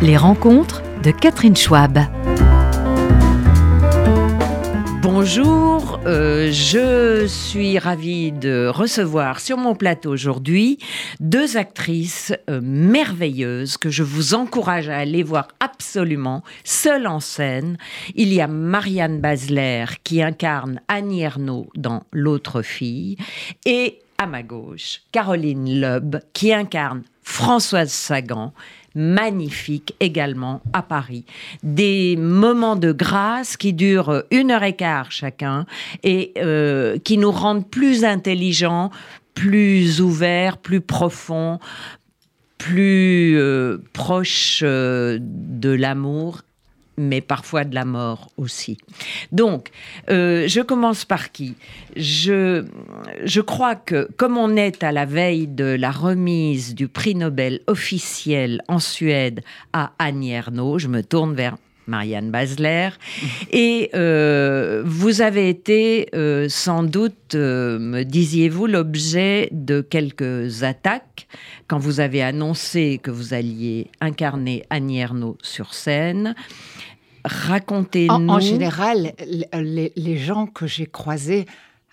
Les rencontres de Catherine Schwab. Bonjour, euh, je suis ravie de recevoir sur mon plateau aujourd'hui deux actrices euh, merveilleuses que je vous encourage à aller voir absolument, seules en scène. Il y a Marianne Basler qui incarne Annie Ernaux dans L'autre fille et à ma gauche, Caroline Loeb qui incarne Françoise Sagan magnifique également à Paris. Des moments de grâce qui durent une heure et quart chacun et euh, qui nous rendent plus intelligents, plus ouverts, plus profonds, plus euh, proches euh, de l'amour mais parfois de la mort aussi. Donc, euh, je commence par qui? Je, je crois que comme on est à la veille de la remise du prix Nobel officiel en Suède à Annie je me tourne vers Marianne Basler. Et euh, vous avez été euh, sans doute, me disiez-vous, l'objet de quelques attaques quand vous avez annoncé que vous alliez incarner Annie Ernaux sur scène. Racontez-nous. En, général, les, gens que j'ai croisés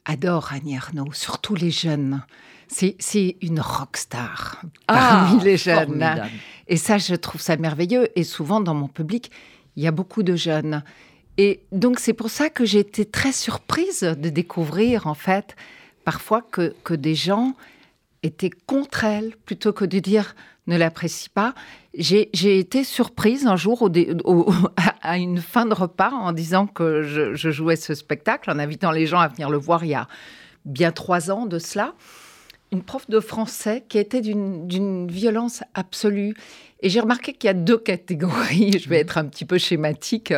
adorent Annie Ernaux, surtout les jeunes. C'est une rockstar ah, parmi les jeunes. Et ça, je trouve ça merveilleux. Et souvent, dans mon public, il y a beaucoup de jeunes. Et donc, c'est pour ça que j'ai été très surprise de découvrir, en fait, parfois que, que des gens étaient contre elle, plutôt que de dire ne l'apprécie pas. J'ai été surprise un jour à une fin de repas en disant que je, jouais ce spectacle, en invitant les gens à venir le voir il y a bien trois ans de cela. Une prof de français qui était d'une violence absolue. Et j'ai remarqué qu'il y a deux catégories. Je vais être un petit peu schématique,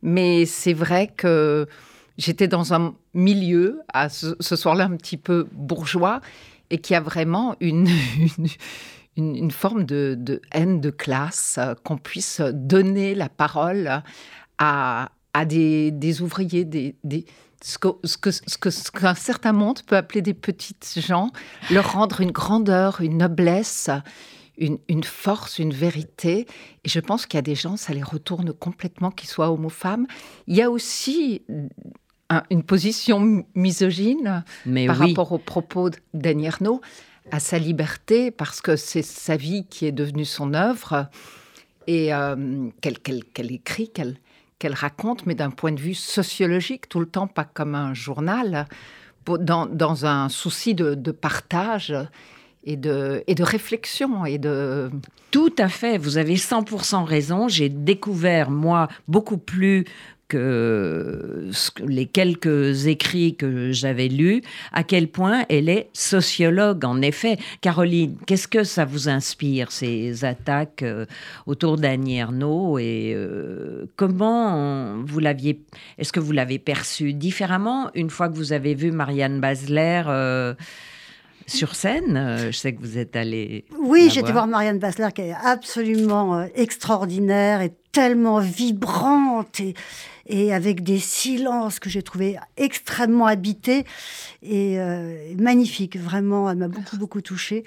mais c'est vrai que j'étais dans un milieu, à ce, soir-là, un petit peu bourgeois, et qui a vraiment une une, forme de, haine de classe, euh, qu'on puisse donner la parole à, à des, ouvriers, des, ce qu'un ce que, ce que, certain monde peut appeler des petites gens, leur rendre une grandeur, une noblesse, une, une force, une vérité. Et je pense qu'il y a des gens, ça les retourne complètement, qu'ils soient hommes ou femmes. Il y a aussi une position misogyne par rapport aux propos d'Annie Ernaux à sa liberté parce que c'est sa vie qui est devenue son œuvre et euh, qu'elle écrit, qu'elle raconte, mais d'un point de vue sociologique, tout le temps, pas comme un journal, dans, dans un souci de, de partage et de, réflexion et de... Tout à fait, vous avez 100% raison. J'ai découvert, moi, beaucoup plus que les quelques écrits que j'avais lus, à quel point elle est sociologue, en effet. Caroline, qu'est-ce que ça vous inspire, ces attaques euh, autour d'Annie Ernaux Et euh, comment vous l'aviez... Est-ce que vous l'avez perçu différemment une fois que vous avez vu Marianne Basler euh, sur scène. Je sais que vous êtes allé. Oui, j'étais voir Marianne Basler qui est absolument extraordinaire et tellement vibrante et, et avec des silences que j'ai trouvé extrêmement habités et euh, magnifiques. Vraiment, elle m'a beaucoup, beaucoup touchée.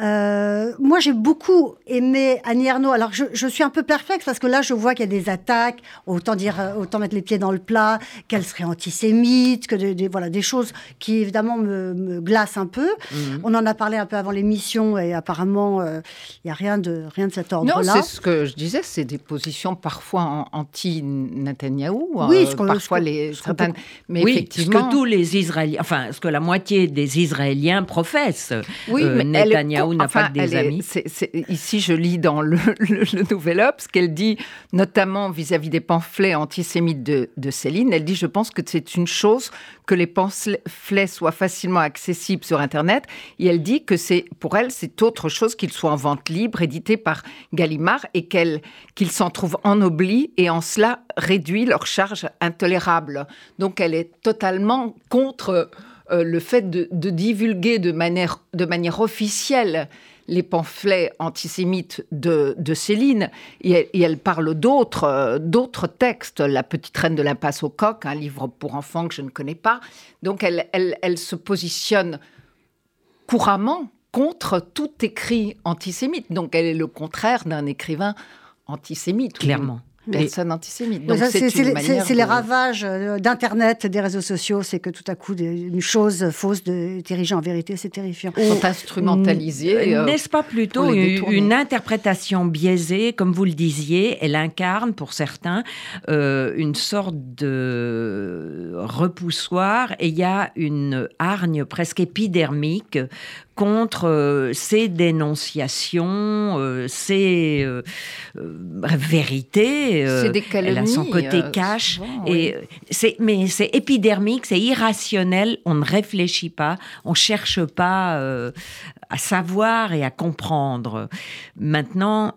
Euh, moi, j'ai beaucoup aimé Annie Ernaux. Alors, je, je, suis un peu perplexe parce que là, je vois qu'il y a des attaques. Autant dire, autant mettre les pieds dans le plat, qu'elle serait antisémite, que des, voilà, des choses qui, évidemment, me, me glacent un peu. Mhm. On en a parlé un peu avant l'émission et apparemment, euh, il n'y a rien de, rien de cet ordre-là. Non, c'est ce que je disais, c'est des positions parfois oui, parfois les certaines, mais effectivement, ce que tous les Israéliens, enfin, ce que la moitié des Israéliens professent. Oui, euh, mais Netanyahou n'a pas que des amis. ici, je lis dans le, Nouvel Obs qu'elle dit, notamment vis-à-vis des pamphlets antisémites de, de Céline, elle dit, je pense que c'est une chose que les pamphlets soient facilement accessibles sur Internet. Et elle dit que c'est pour elle, c'est autre chose qu'ils soient en vente libre, édités par Gallimard, et qu'ils s'en trouvent ennoblis et en cela réduit leur charge intolérable. Donc elle est totalement contre euh, le fait de, divulguer de manière, de manière officielle les pamphlets antisémites de, Céline, et elle, parle d'autres, d'autres textes, La petite reine de l'impasse au coq, un livre pour enfants que je ne connais pas. Donc elle, elle, se positionne couramment contre tout écrit antisémite. Donc elle est le contraire d'un écrivain antisémite. Clairement personne antisémite. c'est les ravages euh, d'Internet, des réseaux sociaux, c'est que tout à coup, une chose fausse de dirigée en vérité, c'est terrifiant. Sont instrumentalisés. Euh, n'est-ce pas plutôt une, interprétation biaisée, comme vous le disiez, elle incarne pour certains euh, une sorte de repoussoir et il y a une hargne presque épidermique contre euh, ces dénonciations, euh, ces euh, vérités. c'est des elle a son côté cash. et c'est, mais c'est épidermique, c'est irrationnel. On ne réfléchit pas, on cherche pas à savoir et à comprendre. Maintenant,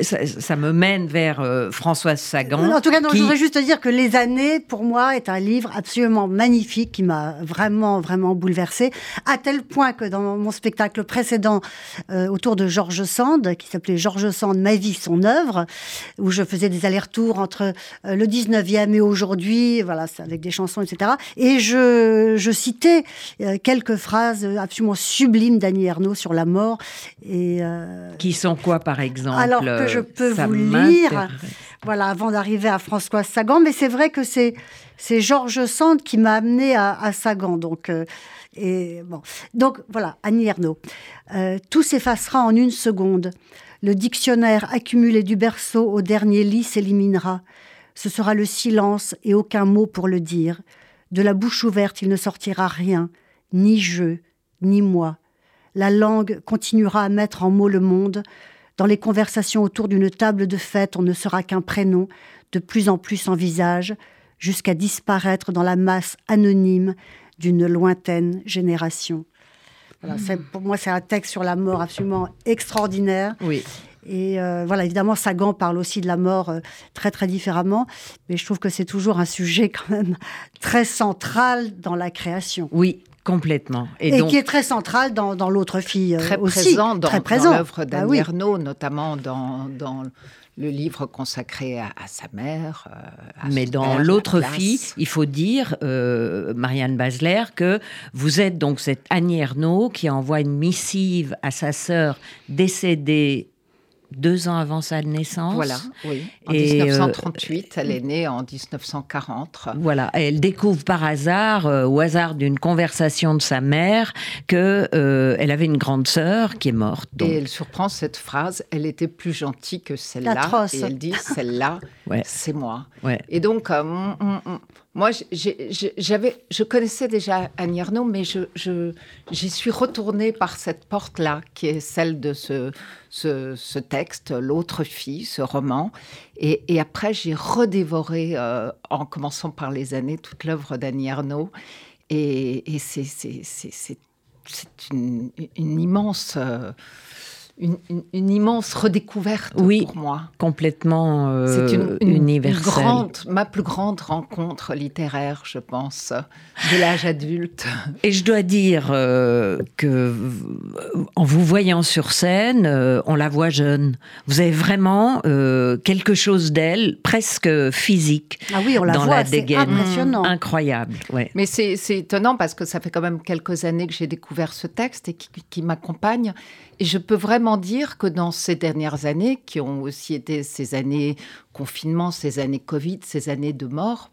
ça, me mène vers Françoise Sagan. En tout cas, je voudrais juste dire que Les années, pour moi, est un livre absolument magnifique qui m'a vraiment, vraiment bouleversée, à tel point que dans mon spectacle précédent euh, autour de Georges Sand, qui s'appelait Georges Sand, Ma vie, son œuvre, où je faisais des allers-retours entre euh, le 19e et aujourd'hui, voilà, avec des chansons, etc. Et je, je citais euh, quelques phrases absolument sublimes d'Annie Ernaux sur la mort. Et, qui sont quoi, par exemple Alors que je peux vous lire, voilà, avant d'arriver à Françoise Sagan, mais c'est vrai que c'est c'est Georges Sand qui m'a amené à, à Sagan. Donc, et bon. Donc voilà, Annie Ernaux. Euh, tout s'effacera en une seconde. Le dictionnaire accumulé du berceau au dernier lit s'éliminera. Ce sera le silence et aucun mot pour le dire. De la bouche ouverte, il ne sortira rien, ni je, ni moi. La langue continuera à mettre en mots le monde. Dans les conversations autour d'une table de fête, on ne sera qu'un prénom, de plus en plus en visage, jusqu'à disparaître dans la masse anonyme d'une lointaine génération. Voilà, pour moi, c'est un texte sur la mort absolument extraordinaire. Oui. Et euh, voilà, évidemment, Sagan parle aussi de la mort euh, très très différemment, mais je trouve que c'est toujours un sujet quand même très central dans la création. Oui, Complètement. Et, qui est très central dans, dans l'autre fille euh, très aussi. Présent dans, très présent dans l'œuvre ah notamment dans, dans le livre consacré à, sa mère. Euh, Mais dans l'autre fille, il faut dire, euh, Marianne Basler, que vous êtes donc cette Annie Ernaux qui envoie une missive à sa sœur décédée deux ans avant sa naissance. Voilà, oui. En 1938, euh, elle est née en 1940. Voilà, elle découvre par hasard, euh, au hasard d'une conversation de sa mère, que euh, elle avait une grande sœur qui est morte. Et elle surprend cette phrase elle était plus gentille que celle-là. Et elle dit celle-là, c'est moi. Et donc, moi, j'avais, je connaissais déjà Annie Ernaux, mais je, j'y suis retournée par cette porte-là, qui est celle de ce, ce, texte, L'autre fille, ce roman. Et, après, j'ai redévoré, euh, en commençant par les années, toute l'œuvre d'Annie Ernaux. Et, et c'est, une, une, immense... Euh, une, immense redécouverte pour moi. Complètement euh, C'est une, universelle. grande, ma plus grande rencontre littéraire, je pense, de l'âge adulte. Et je dois dire euh, que en vous voyant sur scène, euh, on la voit jeune. Vous avez vraiment euh, quelque chose d'elle, presque physique. Ah oui, on la dans voit, la dégaine. impressionnant. Incroyable. Ouais. Mais c'est étonnant parce que ça fait quand même quelques années que j'ai découvert ce texte et qui, qui m'accompagne. Et je peux vraiment dire que dans ces dernières années, qui ont aussi été ces années confinement, ces années Covid, ces années de mort,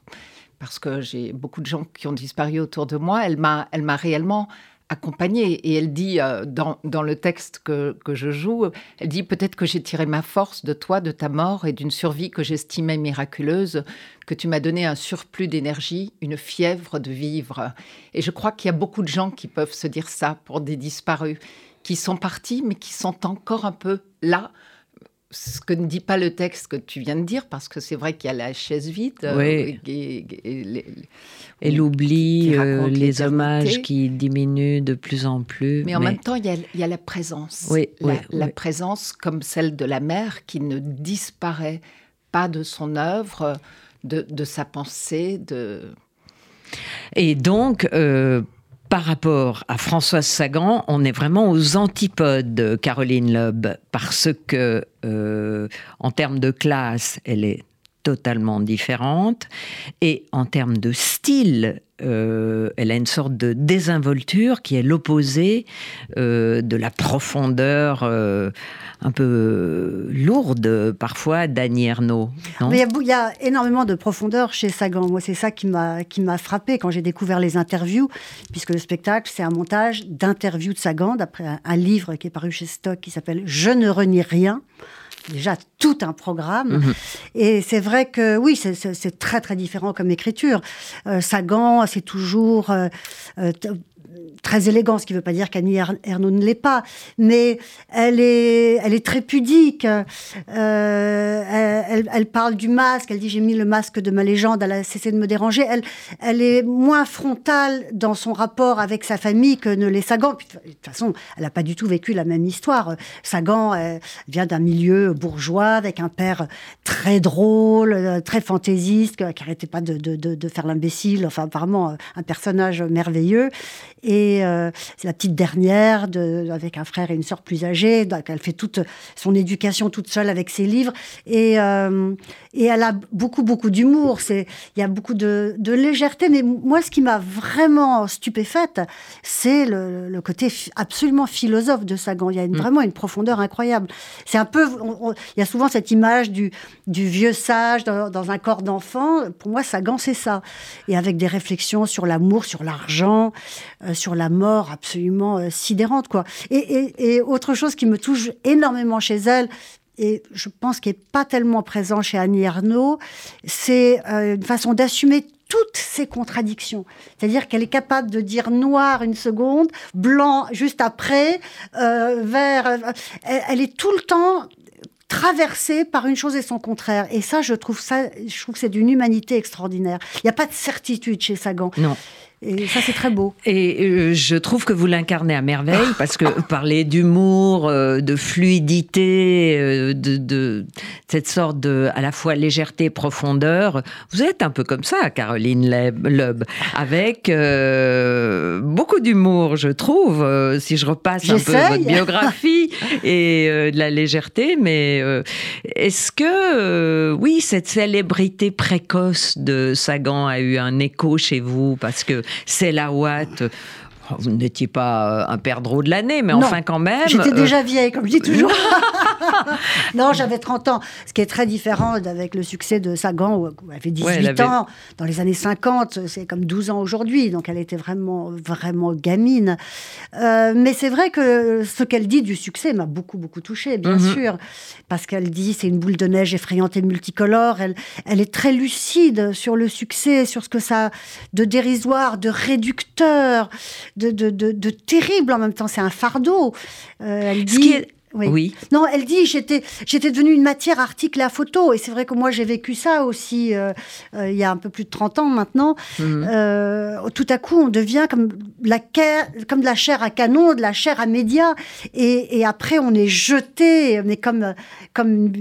parce que j'ai beaucoup de gens qui ont disparu autour de moi, elle m'a, elle m'a réellement accompagnée. Et elle dit euh, dans, dans, le texte que, que, je joue, elle dit peut-être que j'ai tiré ma force de toi, de ta mort et d'une survie que j'estimais miraculeuse, que tu m'as donné un surplus d'énergie, une fièvre de vivre. Et je crois qu'il y a beaucoup de gens qui peuvent se dire ça pour des disparus qui sont partis, mais qui sont encore un peu là. Ce que ne dit pas le texte que tu viens de dire, parce que c'est vrai qu'il y a la chaise vide. Euh, oui. et, l'oubli, euh, les hommages qui diminuent de plus en plus. Mais, en même temps, il y, a, la présence. Oui, la, la présence comme celle de la mère qui ne disparaît pas de son œuvre, de, de sa pensée. De... Et donc, euh, par rapport à Françoise Sagan, on est vraiment aux antipodes, Caroline Loeb, parce que, euh, en termes de classe, elle est totalement différente. Et en termes de style, euh, elle a une sorte de désinvolture qui est l'opposé euh, de la profondeur euh, un peu lourde parfois d'Annie Ernaux. il, y a, énormément de profondeur chez Sagan. Moi, c'est ça qui m'a qui m'a frappé quand j'ai découvert les interviews, puisque le spectacle c'est un montage d'interviews de Sagan d'après un, livre qui est paru chez Stock qui s'appelle Je ne renie rien déjà tout un programme. Mhm. Et c'est vrai que oui, c'est très très différent comme écriture. Euh, Sagan, c'est toujours euh, euh, très élégant, ce qui ne veut pas dire qu'Annie Ernaux ne l'est pas, mais elle est, elle est très pudique. Euh, elle, elle, parle du masque, elle dit j'ai mis le masque de ma légende, elle a cessé de me déranger. Elle, elle est moins frontale dans son rapport avec sa famille que ne l'est Sagan. de toute façon, elle n'a pas du tout vécu la même histoire. Sagan elle vient d'un milieu bourgeois avec un père très drôle, très fantaisiste, qui n'arrêtait pas de, de, de, de faire l'imbécile. Enfin, apparemment, un personnage merveilleux. Et euh, c'est la petite dernière, de, avec un frère et une sœur plus âgés. Donc elle fait toute son éducation toute seule avec ses livres. Et, euh, et elle a beaucoup, beaucoup d'humour. Il y a beaucoup de, de, légèreté. Mais moi, ce qui m'a vraiment stupéfaite, c'est le, le, côté absolument philosophe de Sagan. Il y a une, mm. vraiment une profondeur incroyable. C'est un peu. il y a souvent cette image du, du vieux sage dans, dans un corps d'enfant. Pour moi, Sagan, c'est ça. Et avec des réflexions sur l'amour, sur l'argent. Euh, sur la mort absolument euh, sidérante, quoi. Et, autre chose qui me touche énormément chez elle, et je pense qu'il n'est pas tellement présent chez Annie Ernaux, c'est euh, une façon d'assumer toutes ces contradictions. C'est-à-dire qu'elle est capable de dire noir une seconde, blanc juste après, vert. elle, est tout le temps traversée par une chose et son contraire. Et ça, je trouve ça, je trouve que c'est d'une humanité extraordinaire. Il n'y a pas de certitude chez Sagan. Non. Et ça, c'est très beau. Et euh, je trouve que vous l'incarnez à merveille parce que parler d'humour, euh, de fluidité, euh, de, de, cette sorte de, à la fois légèreté, profondeur, vous êtes un peu comme ça, Caroline Loeb, avec beaucoup d'humour, je trouve, si je repasse un peu votre biographie et de la légèreté. Mais est-ce que, oui, cette célébrité précoce de Sagan a eu un écho chez vous? Parce que c'est la Watt vous n'étiez pas euh, un perdreau de l'année, mais enfin quand même. J'étais euh, déjà vieille, comme je dis toujours. non, j'avais 30 ans, ce qui est très différent avec le succès de Sagan, où elle avait 18 ans. Dans les années 50, c'est comme 12 ans aujourd'hui, donc elle était vraiment, vraiment gamine. Euh, mais c'est vrai que ce qu'elle dit du succès m'a beaucoup, beaucoup touchée, bien mhm. sûr, parce qu'elle dit c'est une boule de neige effrayante et multicolore. Elle, elle est très lucide sur le succès, sur ce que ça a de dérisoire, de réducteur, de, terrible en même temps. C'est un fardeau. Euh, elle dit... Oui. Non, elle dit j'étais j'étais devenue une matière article à photo et c'est vrai que moi j'ai vécu ça aussi euh, euh, il y a un peu plus de 30 ans maintenant. Mhm. Euh, tout à coup on devient comme la comme de la chair à canon, de la chair à médias et, après on est jeté, est comme comme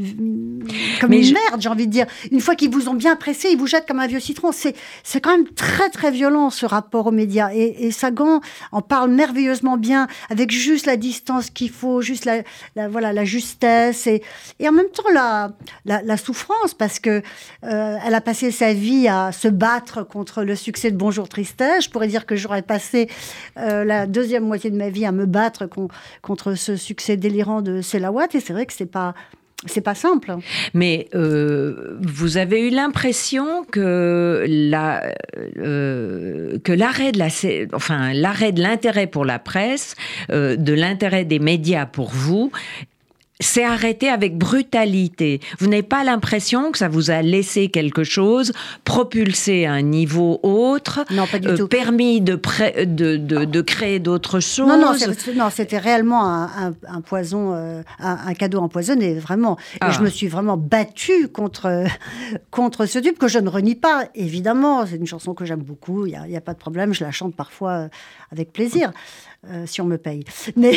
comme une merde j'ai envie de dire. Une fois qu'ils vous ont bien pressé, ils vous jettent comme un vieux citron. C'est c'est quand même très très violent ce rapport aux médias et, et Sagan en parle merveilleusement bien avec juste la distance qu'il faut, juste la la, voilà, la justesse et, et en même temps la, la, souffrance parce que euh, elle a passé sa vie à se battre contre le succès de Bonjour Tristesse. Je pourrais dire que j'aurais passé euh, la deuxième moitié de ma vie à me battre contre ce succès délirant de Selawat et c'est vrai que c'est pas c'est pas simple. Mais euh, vous avez eu l'impression que la euh, que l'arrêt de l'intérêt pour la presse, euh, de l'intérêt des médias pour vous c'est arrêté avec brutalité. Vous n'avez pas l'impression que ça vous a laissé quelque chose, propulsé à un niveau autre, non, pas du euh, tout. permis de, de, de, de, créer d'autres choses Non, non, c'était réellement un, un, poison, euh, un, cadeau empoisonné, vraiment. Et ah. je me suis vraiment battue contre, contre ce tube que je ne renie pas, évidemment. C'est une chanson que j'aime beaucoup, il n'y a, a, pas de problème, je la chante parfois euh, avec plaisir. Euh, si on me paye. Mais,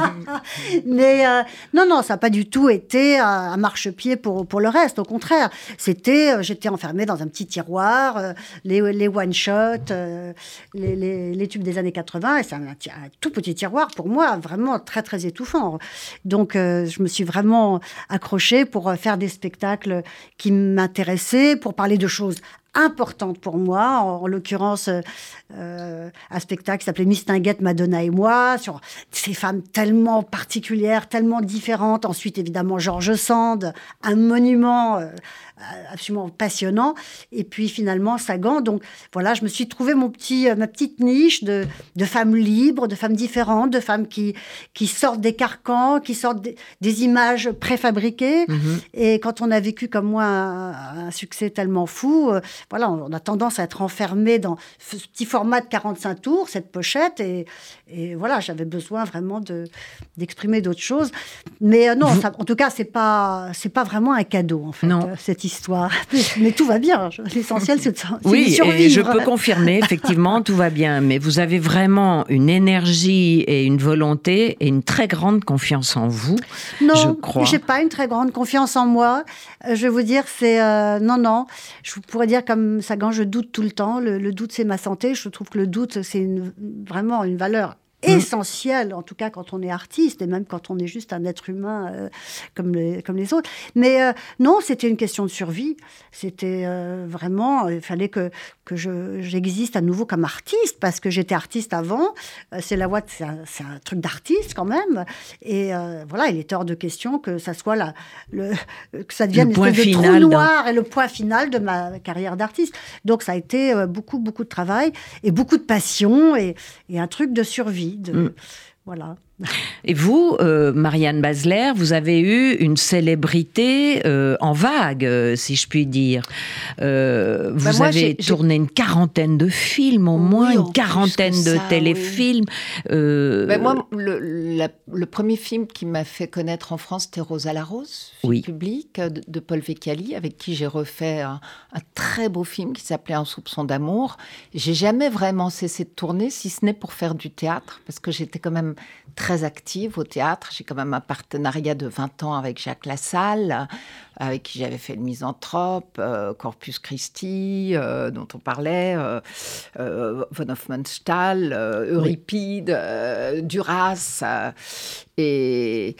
mais Non, non, ça n'a pas du tout été un, marchepied pour, pour le reste. Au contraire, c'était, euh, j'étais enfermée dans un petit tiroir, euh, les, one-shots, euh, les, les, tubes des années 80, et c'est un, tout petit tiroir pour moi, vraiment très, très étouffant. Donc, je me suis vraiment accrochée pour faire des spectacles qui m'intéressaient, pour parler de choses importante pour moi, en, l'occurrence euh, un spectacle qui s'appelait Mistinguette, Madonna et moi, sur ces femmes tellement particulières, tellement différentes. Ensuite, évidemment, Georges Sand, un monument euh, absolument passionnant. Et puis finalement, Sagan. Donc voilà, je me suis trouvé mon petit, euh, ma petite niche de, de, femmes libres, de femmes différentes, de femmes qui, qui sortent des carcans, qui sortent des, images préfabriquées. Mm-hmm. Et quand on a vécu comme moi un, succès tellement fou, voilà, on a tendance à être enfermé dans ce petit format de 45 tours, cette pochette, et, et voilà, j'avais besoin vraiment de d'exprimer d'autres choses. Mais euh, non, en tout cas, c'est pas c'est pas vraiment un cadeau en fait, non. Euh, cette histoire. Mais, tout va bien. L'essentiel, c'est de, oui, et je peux confirmer effectivement, tout va bien. Mais vous avez vraiment une énergie et une volonté et une très grande confiance en vous. Non, je crois. J'ai pas une très grande confiance en moi. Euh, je vais vous dire, c'est non, non. Je pourrais dire comme Sagan, je doute tout le temps. Le, le doute, c'est ma santé. Je trouve que le doute, c'est vraiment une valeur. Essentiel, en tout cas quand on est artiste et même quand on est juste un être humain euh, comme, les, comme les autres. Mais euh, non, c'était une question de survie. C'était euh, vraiment, il fallait que, que j'existe à nouveau comme artiste parce que j'étais artiste avant. c'est la voix, c'est un, un, truc d'artiste quand même. Et voilà, il est hors de question que ça soit la, le, que ça devienne le une trou noir et le point final de ma carrière d'artiste. Donc ça a été beaucoup, beaucoup de travail et beaucoup de passion et, et un truc de survie. Mm. Voilà. Et vous, euh, Marianne Basler, vous avez eu une célébrité euh, en vague, euh, si je puis dire. Bah, vous avez tourné une quarantaine de films, au moins une quarantaine de téléfilms. Bah, moi, le, premier film qui m'a fait connaître en France, c'était Rosa la Rose, film public de, Paul Vecchiali, avec qui j'ai refait un, un, très beau film qui s'appelait Un soupçon d'amour. J'ai jamais vraiment cessé de tourner, si ce n'est pour faire du théâtre, parce que j'étais quand même très active au théâtre. J'ai quand même un partenariat de 20 ans avec Jacques Lassalle, avec qui j'avais fait le Misanthrope, euh, Corpus Christi, euh, dont on parlait, euh, von Hofmannsthal, Euripide, Duras. et,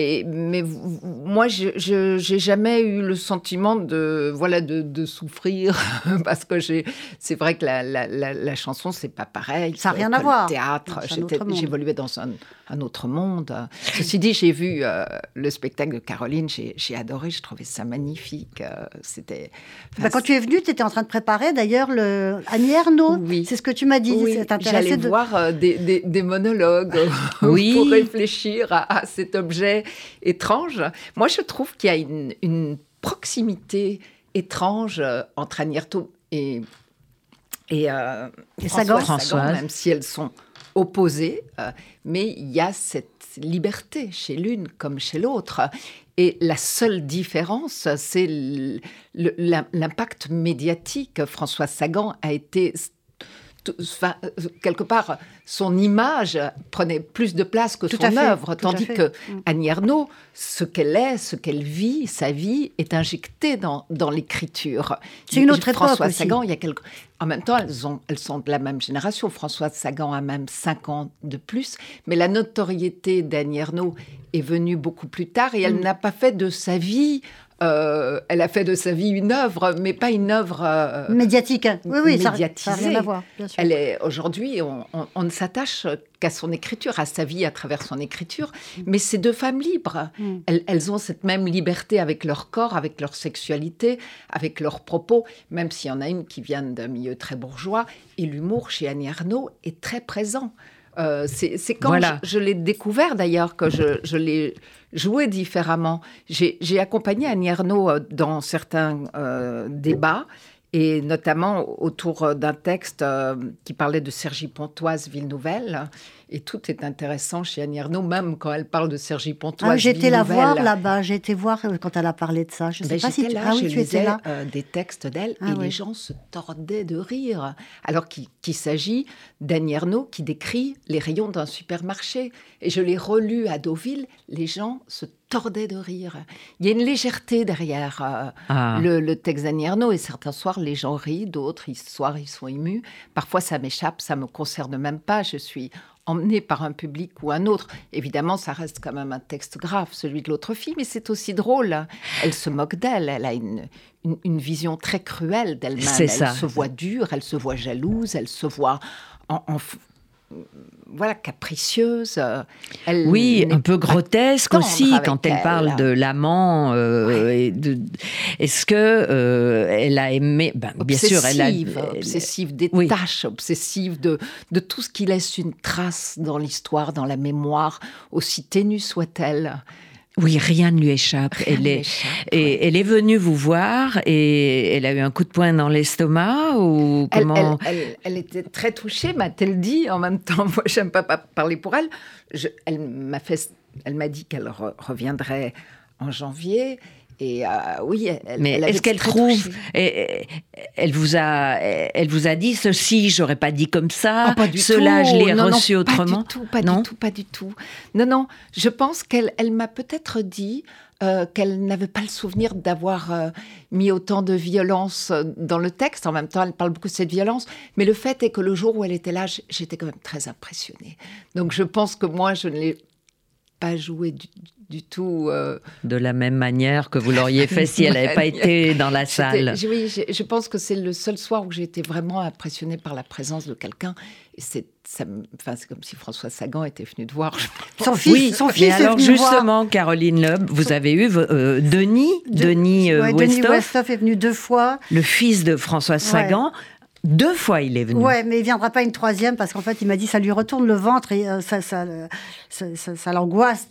et, mais moi, je n'ai jamais eu le sentiment de, voilà, de, de souffrir parce que c'est vrai que la, la, la, la chanson, c'est pas pareil. Ça n'a rien à voir. Le théâtre, j'évoluais dans un, un, autre monde. Ceci dit, j'ai vu euh, le spectacle de Caroline, j'ai adoré, je trouvais ça magnifique. Euh, c'était. Bah, quand tu es venue, tu étais en train de préparer d'ailleurs le Annie Ernaux. Oui. C'est ce que tu m'as dit. Oui. J'allais de... voir euh, des, des, des, monologues oui. pour réfléchir à, à cet objet étrange. Moi, je trouve qu'il y a une, proximité étrange euh, entre Agnierto et, et, euh, François, même si elles sont opposées. Euh, mais il y a cette liberté chez l'une comme chez l'autre. Et la seule différence, c'est l'impact médiatique. François Sagan a été enfin, quelque part, son image prenait plus de place que son œuvre, tandis que mm. Annie Ernaux, ce qu'elle est, ce qu'elle vit, sa vie, est injecté dans, dans l'écriture. C'est une autre François époque Sagan, il y a quelques... En même temps, elles, ont, elles sont de la même génération. François Sagan a même 5 ans de plus, mais la notoriété d'Annie Ernaux est venue beaucoup plus tard et elle mm. n'a pas fait de sa vie euh, elle a fait de sa vie une œuvre, mais pas une œuvre euh, médiatique. Oui, oui, médiatisée. Ça, rien à voir. Bien sûr. Elle est aujourd'hui, on, ne s'attache qu'à son écriture, à sa vie à travers son écriture. Mm. Mais c'est deux femmes libres. Mm. Elles, ont cette même liberté avec leur corps, avec leur sexualité, avec leurs propos, même s'il y en a une qui vient d'un milieu très bourgeois. Et l'humour chez Annie Arnaud est très présent. Euh, c'est quand je, l'ai découvert d'ailleurs que je, je l'ai joué différemment. J'ai accompagné Annie Ernaux euh, dans certains euh, débats et notamment autour d'un texte qui parlait de Sergi Pontoise, Ville Nouvelle. Et tout est intéressant chez Annie Ernaux, même quand elle parle de Sergi Pontoise. Ah, J'étais la voir là-bas, j'ai été voir euh, quand elle a parlé de ça. Je sais ben, pas si tu, là, ah, oui, tu étais là. Euh, des textes d'elle ah et les gens se tordaient de rire. Alors qu'il s'agit d'Annie Ernaux qui décrit les rayons d'un supermarché. Et je l'ai relu à Deauville, les gens se tordaient de rire. Il y a une légèreté derrière euh, ah. le, texte d'Annie Ernaux. Et certains soirs, les gens rient, d'autres soirs, ils sont émus. Parfois, ça m'échappe, ça me concerne même pas. Je suis emmenée par un public ou un autre. Évidemment, ça reste quand même un texte grave, celui de l'autre fille, mais c'est aussi drôle. Elle se moque d'elle. Elle a une, une, vision très cruelle d'elle-même. Elle se voit dure, elle se voit jalouse, elle se voit en, voilà, capricieuse. oui, un peu grotesque aussi quand elle, parle de l'amant. Euh, est-ce que euh, elle a aimé ben, Bien sûr, elle a obsessive des tâches, obsessive de de tout ce qui laisse une trace dans l'histoire, dans la mémoire, aussi ténue soit-elle. Oui, rien ne lui échappe. elle, est, et, elle est venue vous voir et elle a eu un coup de poing dans l'estomac ou comment elle, était très touchée, m'a-t-elle dit. En même temps, moi, j'aime pas parler pour elle. elle m'a fait, elle m'a dit qu'elle reviendrait en janvier et euh, oui, elle, mais est-ce qu'elle trouve Elle vous a, elle vous a dit ceci, j'aurais pas dit comme ça. Oh, cela, je l'ai reçu autrement. Pas du tout, pas du tout, pas du tout. Non, non. Je pense qu'elle, elle, m'a peut-être dit. Euh, qu'elle n'avait pas le souvenir d'avoir euh, mis autant de violence dans le texte. En même temps, elle parle beaucoup de cette violence. Mais le fait est que le jour où elle était là, j'étais quand même très impressionnée. Donc je pense que moi, je ne l'ai pas joué du, du tout. Euh, de la même manière que vous l'auriez fait si elle n'avait pas été dans la salle. Oui, je, pense que c'est le seul soir où j'ai été vraiment impressionnée par la présence de quelqu'un. C'est enfin, comme si François Sagan était venu te voir. Son fils, oui, son fils. alors justement, Caroline Loeb, vous avez eu euh, Denis, Denis, euh, Denis Westhoff? Est venu deux fois. Le fils de François Sagan. Deux fois, il est venu. Ouais, mais il viendra pas une troisième parce qu'en fait, il m'a dit ça lui retourne le ventre et euh, ça, ça, ça, l'angoisse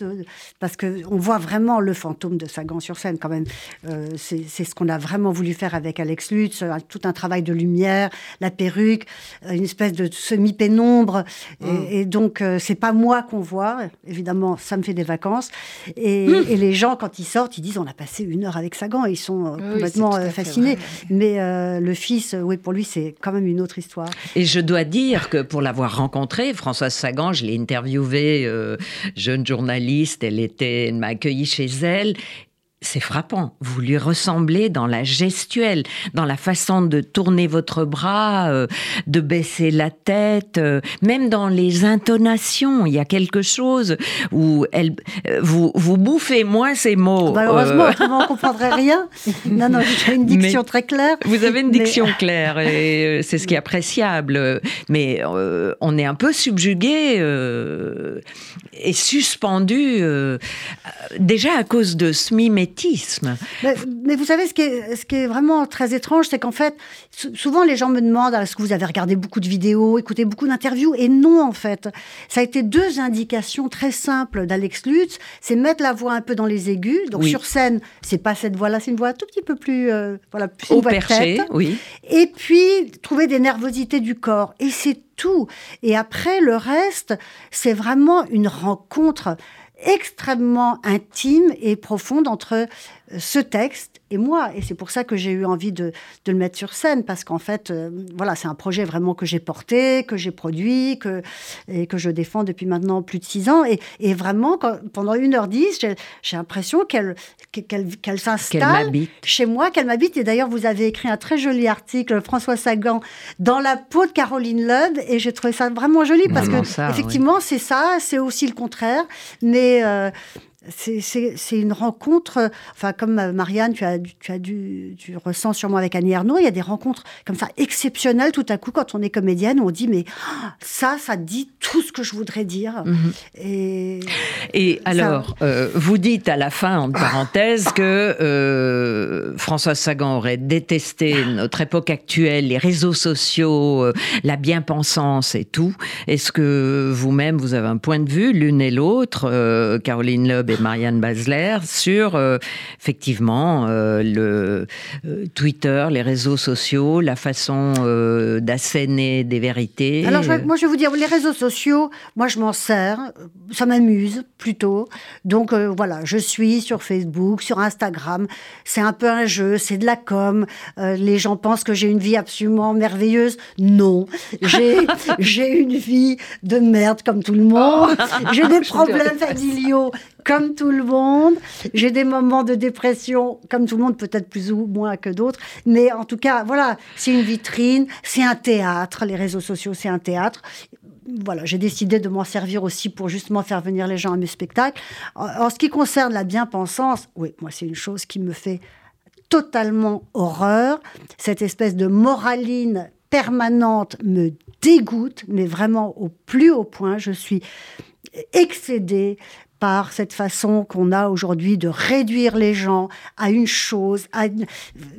parce que on voit vraiment le fantôme de Sagan sur scène quand même. Euh, c'est ce qu'on a vraiment voulu faire avec Alex Lutz, euh, tout un travail de lumière, la perruque, une espèce de semi-pénombre. Et, mm. donc, c'est pas moi qu'on voit. Évidemment, ça me fait des vacances. Et, mm. les gens, quand ils sortent, ils disent on a passé une heure avec Sagan. ils sont complètement fascinés. Mais le fils, oui, pour lui, c'est quand même une autre histoire. Et je dois dire que pour l'avoir rencontrée, Françoise Sagan, je l'ai interviewée, euh, jeune journaliste, elle, était, elle m'a accueilli chez elle c'est frappant. Vous lui ressemblez dans la gestuelle, dans la façon de tourner votre bras, euh, de baisser la tête, euh, même dans les intonations. Il y a quelque chose où elle, euh, vous, vous bouffez moins ces mots. Malheureusement, autrement on comprendrait rien. Non, non, j'ai une diction très claire. Vous avez une diction claire et c'est ce qui est appréciable. Mais on est un peu subjugué et suspendu déjà à cause de ce mimétisme mais, vous savez, ce qui est, ce qui est vraiment très étrange, c'est qu'en fait, souvent les gens me demandent est-ce que vous avez regardé beaucoup de vidéos, écouté beaucoup d'interviews? Et non, en fait. Ça a été deux indications très simples d'Alex Lutz c'est mettre la voix un peu dans les aigus. Donc sur scène, c'est pas cette voix-là, c'est une voix un tout petit peu plus. Euh, voilà, plus Au perché, oui. Et puis, trouver des nervosités du corps. Et c'est tout. Et après, le reste, c'est vraiment une rencontre extrêmement intime et profonde entre ce texte et moi. Et c'est pour ça que j'ai eu envie de, de, le mettre sur scène, parce qu'en fait, euh, voilà, c'est un projet vraiment que j'ai porté, que j'ai produit, que, et que je défends depuis maintenant plus de six ans. Et, et vraiment, quand, pendant 1h10, j'ai l'impression qu'elle qu'elle s'installe chez moi, qu'elle m'habite. Et d'ailleurs, vous avez écrit un très joli article, François Sagan, dans la peau de Caroline Ludd, et j'ai trouvé ça vraiment joli, parce que effectivement, c'est ça, c'est aussi le contraire. Mais... Euh, c'est une rencontre, enfin comme euh, Marianne, tu as, tu as dû, tu ressens sûrement avec Annie Ernaux, il y a des rencontres comme ça exceptionnelles tout à coup quand on est comédienne, on dit mais ça, ça dit tout ce que je voudrais dire. Mhm. Et, et alors, euh, vous dites à la fin, en parenthèse, que euh, Françoise Sagan aurait détesté notre époque actuelle, les réseaux sociaux, euh, la bien-pensance et tout. Est-ce que vous-même, vous avez un point de vue, l'une et l'autre, Caroline Loeb et Marianne Basler, sur effectivement le Twitter, les réseaux sociaux, la façon d'asséner des vérités Alors, moi, je vais vous dire, les réseaux sociaux, moi, je m'en sers, ça m'amuse plutôt. Donc, voilà, je suis sur Facebook, sur Instagram. C'est un peu un jeu, c'est de la com. Euh, les gens pensent que j'ai une vie absolument merveilleuse. Non, j'ai une vie de merde comme tout le monde. J'ai des problèmes familiaux comme tout le monde. J'ai des moments de dépression comme tout le monde, peut-être plus ou moins que d'autres. Mais en tout cas, voilà, c'est une vitrine, c'est un théâtre. Les réseaux sociaux, c'est un théâtre voilà, j'ai décidé de m'en servir aussi pour justement faire venir les gens à mes spectacles. En, ce qui concerne la bien-pensance, oui, moi, c'est une chose qui me fait totalement horreur. Cette espèce de moraline permanente me dégoûte, mais vraiment au plus haut point. Je suis excédée par cette façon qu'on a aujourd'hui de réduire les gens à une chose.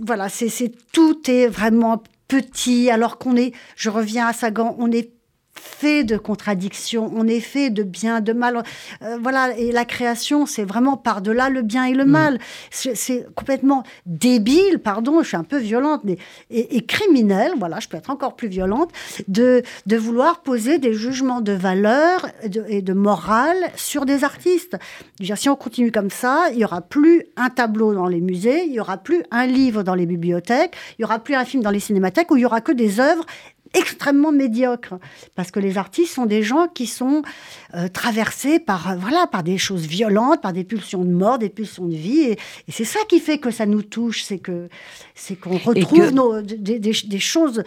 Voilà, c'est tout est vraiment petit, alors qu'on est, je reviens à Sagan, on est fait de contradictions, on est fait de bien, de mal. Euh, voilà, et la création, c'est vraiment par-delà le bien et le mm. mal. C'est complètement débile, pardon, je suis un peu violente, mais et, criminelle, voilà, je peux être encore plus violente, de, de vouloir poser des jugements de valeur et de, morale sur des artistes. si on continue comme ça, il y aura plus un tableau dans les musées, il y aura plus un livre dans les bibliothèques, il y aura plus un film dans les cinémathèques, où il y aura que des œuvres extrêmement médiocre parce que les artistes sont des gens qui sont euh, traversés par euh, voilà par des choses violentes par des pulsions de mort des pulsions de vie et, c'est ça qui fait que ça nous touche c'est que c'est qu'on retrouve nos, des, des, choses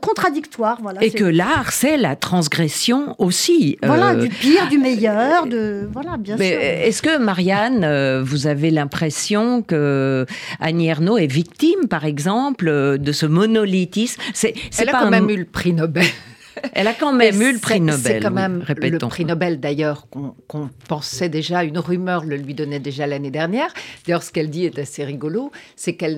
contradictoire. Voilà, et que l'art, c'est la transgression aussi. Voilà, euh, du pire, du meilleur, de voilà, bien mais sûr. Est-ce que Marianne, euh, vous avez l'impression que Annie Ernaux est victime, par exemple, de ce monolithisme? C'est Elle a quand même eu le prix Nobel. Elle a quand même eu le prix Nobel. C'est quand même le prix Nobel d'ailleurs qu'on pensait déjà, une rumeur le lui donnait déjà l'année dernière. D'ailleurs, ce qu'elle dit est assez rigolo, c'est qu'elle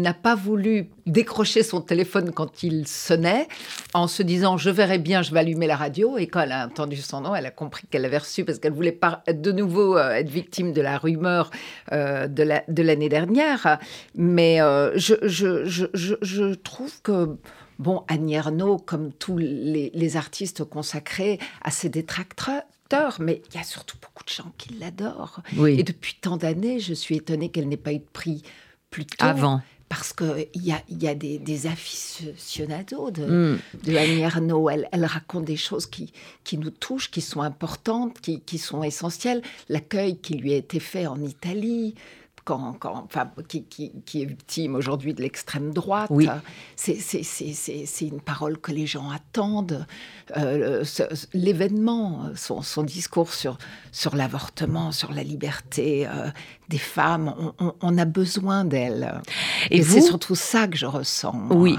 n'a pas voulu décrocher son téléphone quand il sonnait en se disant je verrai bien, je vais allumer la radio. Et quand elle a entendu son nom, elle a compris qu'elle avait reçu parce qu'elle voulait pas de nouveau euh, être victime de la rumeur euh, de l'année dernière. Mais euh, je, je, je, je trouve que Bon, Annie Ernaux, comme tous les, artistes consacrés, a ses détracteurs, mais il y a surtout beaucoup de gens qui l'adorent. Et depuis tant d'années, je suis étonnée qu'elle n'ait pas eu de prix plus tôt. Avant parce qu'il y a, y a des, des aficionados de, mm. de Annie Ernaux. Elle, elle, raconte des choses qui, qui nous touchent, qui sont importantes, qui, qui sont essentielles. L'accueil qui lui a été fait en Italie, quand, enfin, qui, qui, est victime aujourd'hui de l'extrême droite. Oui. C'est une parole que les gens attendent. Euh, L'événement, son, son, discours sur, sur l'avortement, sur la liberté euh, des femmes, on, on, a besoin d'elle. Et, Et c'est surtout ça que je ressens. Oui.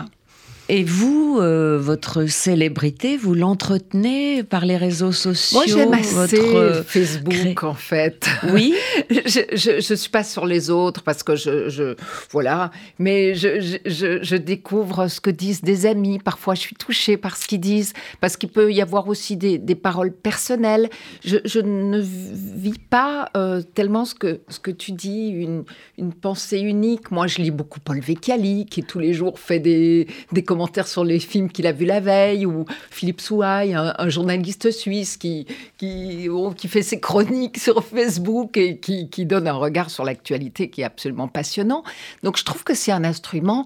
Et vous, euh, votre célébrité, vous l'entretenez par les réseaux sociaux Moi, j'aime assez votre... Facebook, en fait. Oui. je ne suis pas sur les autres parce que je, je voilà, mais je, je, je, découvre ce que disent des amis. Parfois, je suis touchée par ce qu'ils disent parce qu'il peut y avoir aussi des, des paroles personnelles. Je, ne vis pas euh, tellement ce que ce que tu dis, une, une pensée unique. Moi, je lis beaucoup Paul Vecchiali qui tous les jours fait des des commentaires sur les films qu'il a vus la veille, ou Philippe Souaille, un, journaliste suisse qui, qui, oh, qui, fait ses chroniques sur Facebook et qui, qui donne un regard sur l'actualité qui est absolument passionnant. Donc je trouve que c'est un instrument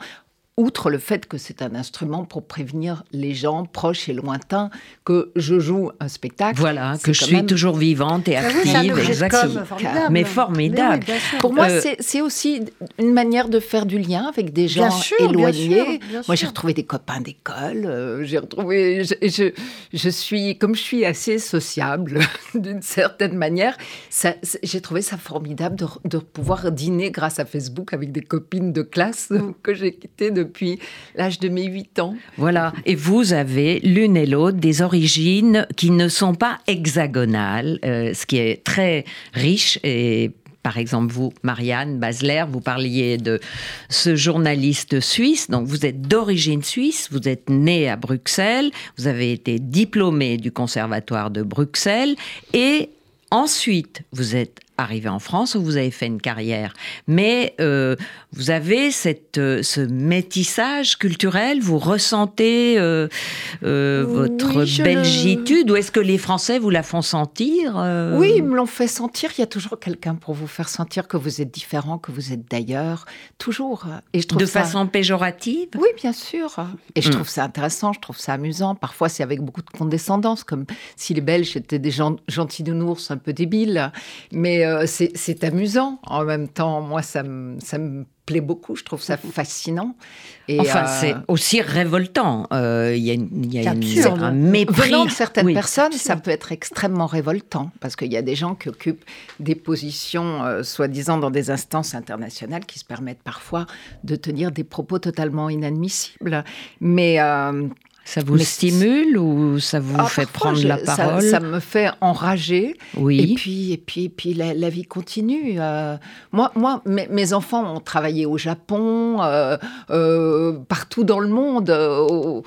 outre le fait que c'est un instrument pour prévenir les gens proches et lointains que je joue un spectacle. Voilà, que je suis toujours vivante et ah active, exactement. Mais formidable. pour moi, euh, c'est aussi une manière de faire du lien avec des gens éloignés. moi, j'ai retrouvé des copains d'école. Euh, j'ai retrouvé. Je, je, suis, comme je suis assez sociable d'une certaine manière, j'ai trouvé ça formidable de, de pouvoir dîner grâce à Facebook avec des copines de classe que j'ai quittées de depuis l'âge de mes 8 ans. Voilà. Et vous avez l'une et l'autre des origines qui ne sont pas hexagonales, euh, ce qui est très riche et par exemple vous, Marianne Basler, vous parliez de ce journaliste suisse, donc vous êtes d'origine suisse, vous êtes né à Bruxelles, vous avez été diplômé du Conservatoire de Bruxelles et ensuite vous êtes arrivé en France où vous avez fait une carrière. Mais euh, vous avez cette, euh, ce métissage culturel, vous ressentez euh, votre belgitude ou est-ce que les Français vous la font sentir Oui, ils me l'ont fait sentir. Il y a toujours quelqu'un pour vous faire sentir que vous êtes différent, que vous êtes d'ailleurs. Toujours. Et je trouve De façon péjorative? Oui, bien sûr. Et je mm. trouve ça intéressant, je trouve ça amusant. Parfois, c'est avec beaucoup de condescendance, comme si les Belges étaient des gens gentils de nounours un peu débiles. Mais euh, c'est amusant. En même temps, moi, ça me, ça me plaît beaucoup. Je trouve ça fascinant. Et enfin, euh, c'est aussi révoltant. Euh, il y a, y a un mépris. Venant de certaines personnes, ça peut être extrêmement révoltant parce qu'il y a des gens qui occupent des positions, soi-disant, dans des instances internationales qui se permettent parfois de tenir des propos totalement inadmissibles. Mais ça vous stimule ou ça vous ah, fait prendre la parole ça, me fait enrager. Oui. Et puis, et puis, et puis la, vie continue. Euh, moi, moi mes, enfants ont travaillé au Japon, euh, euh, partout dans le monde, au,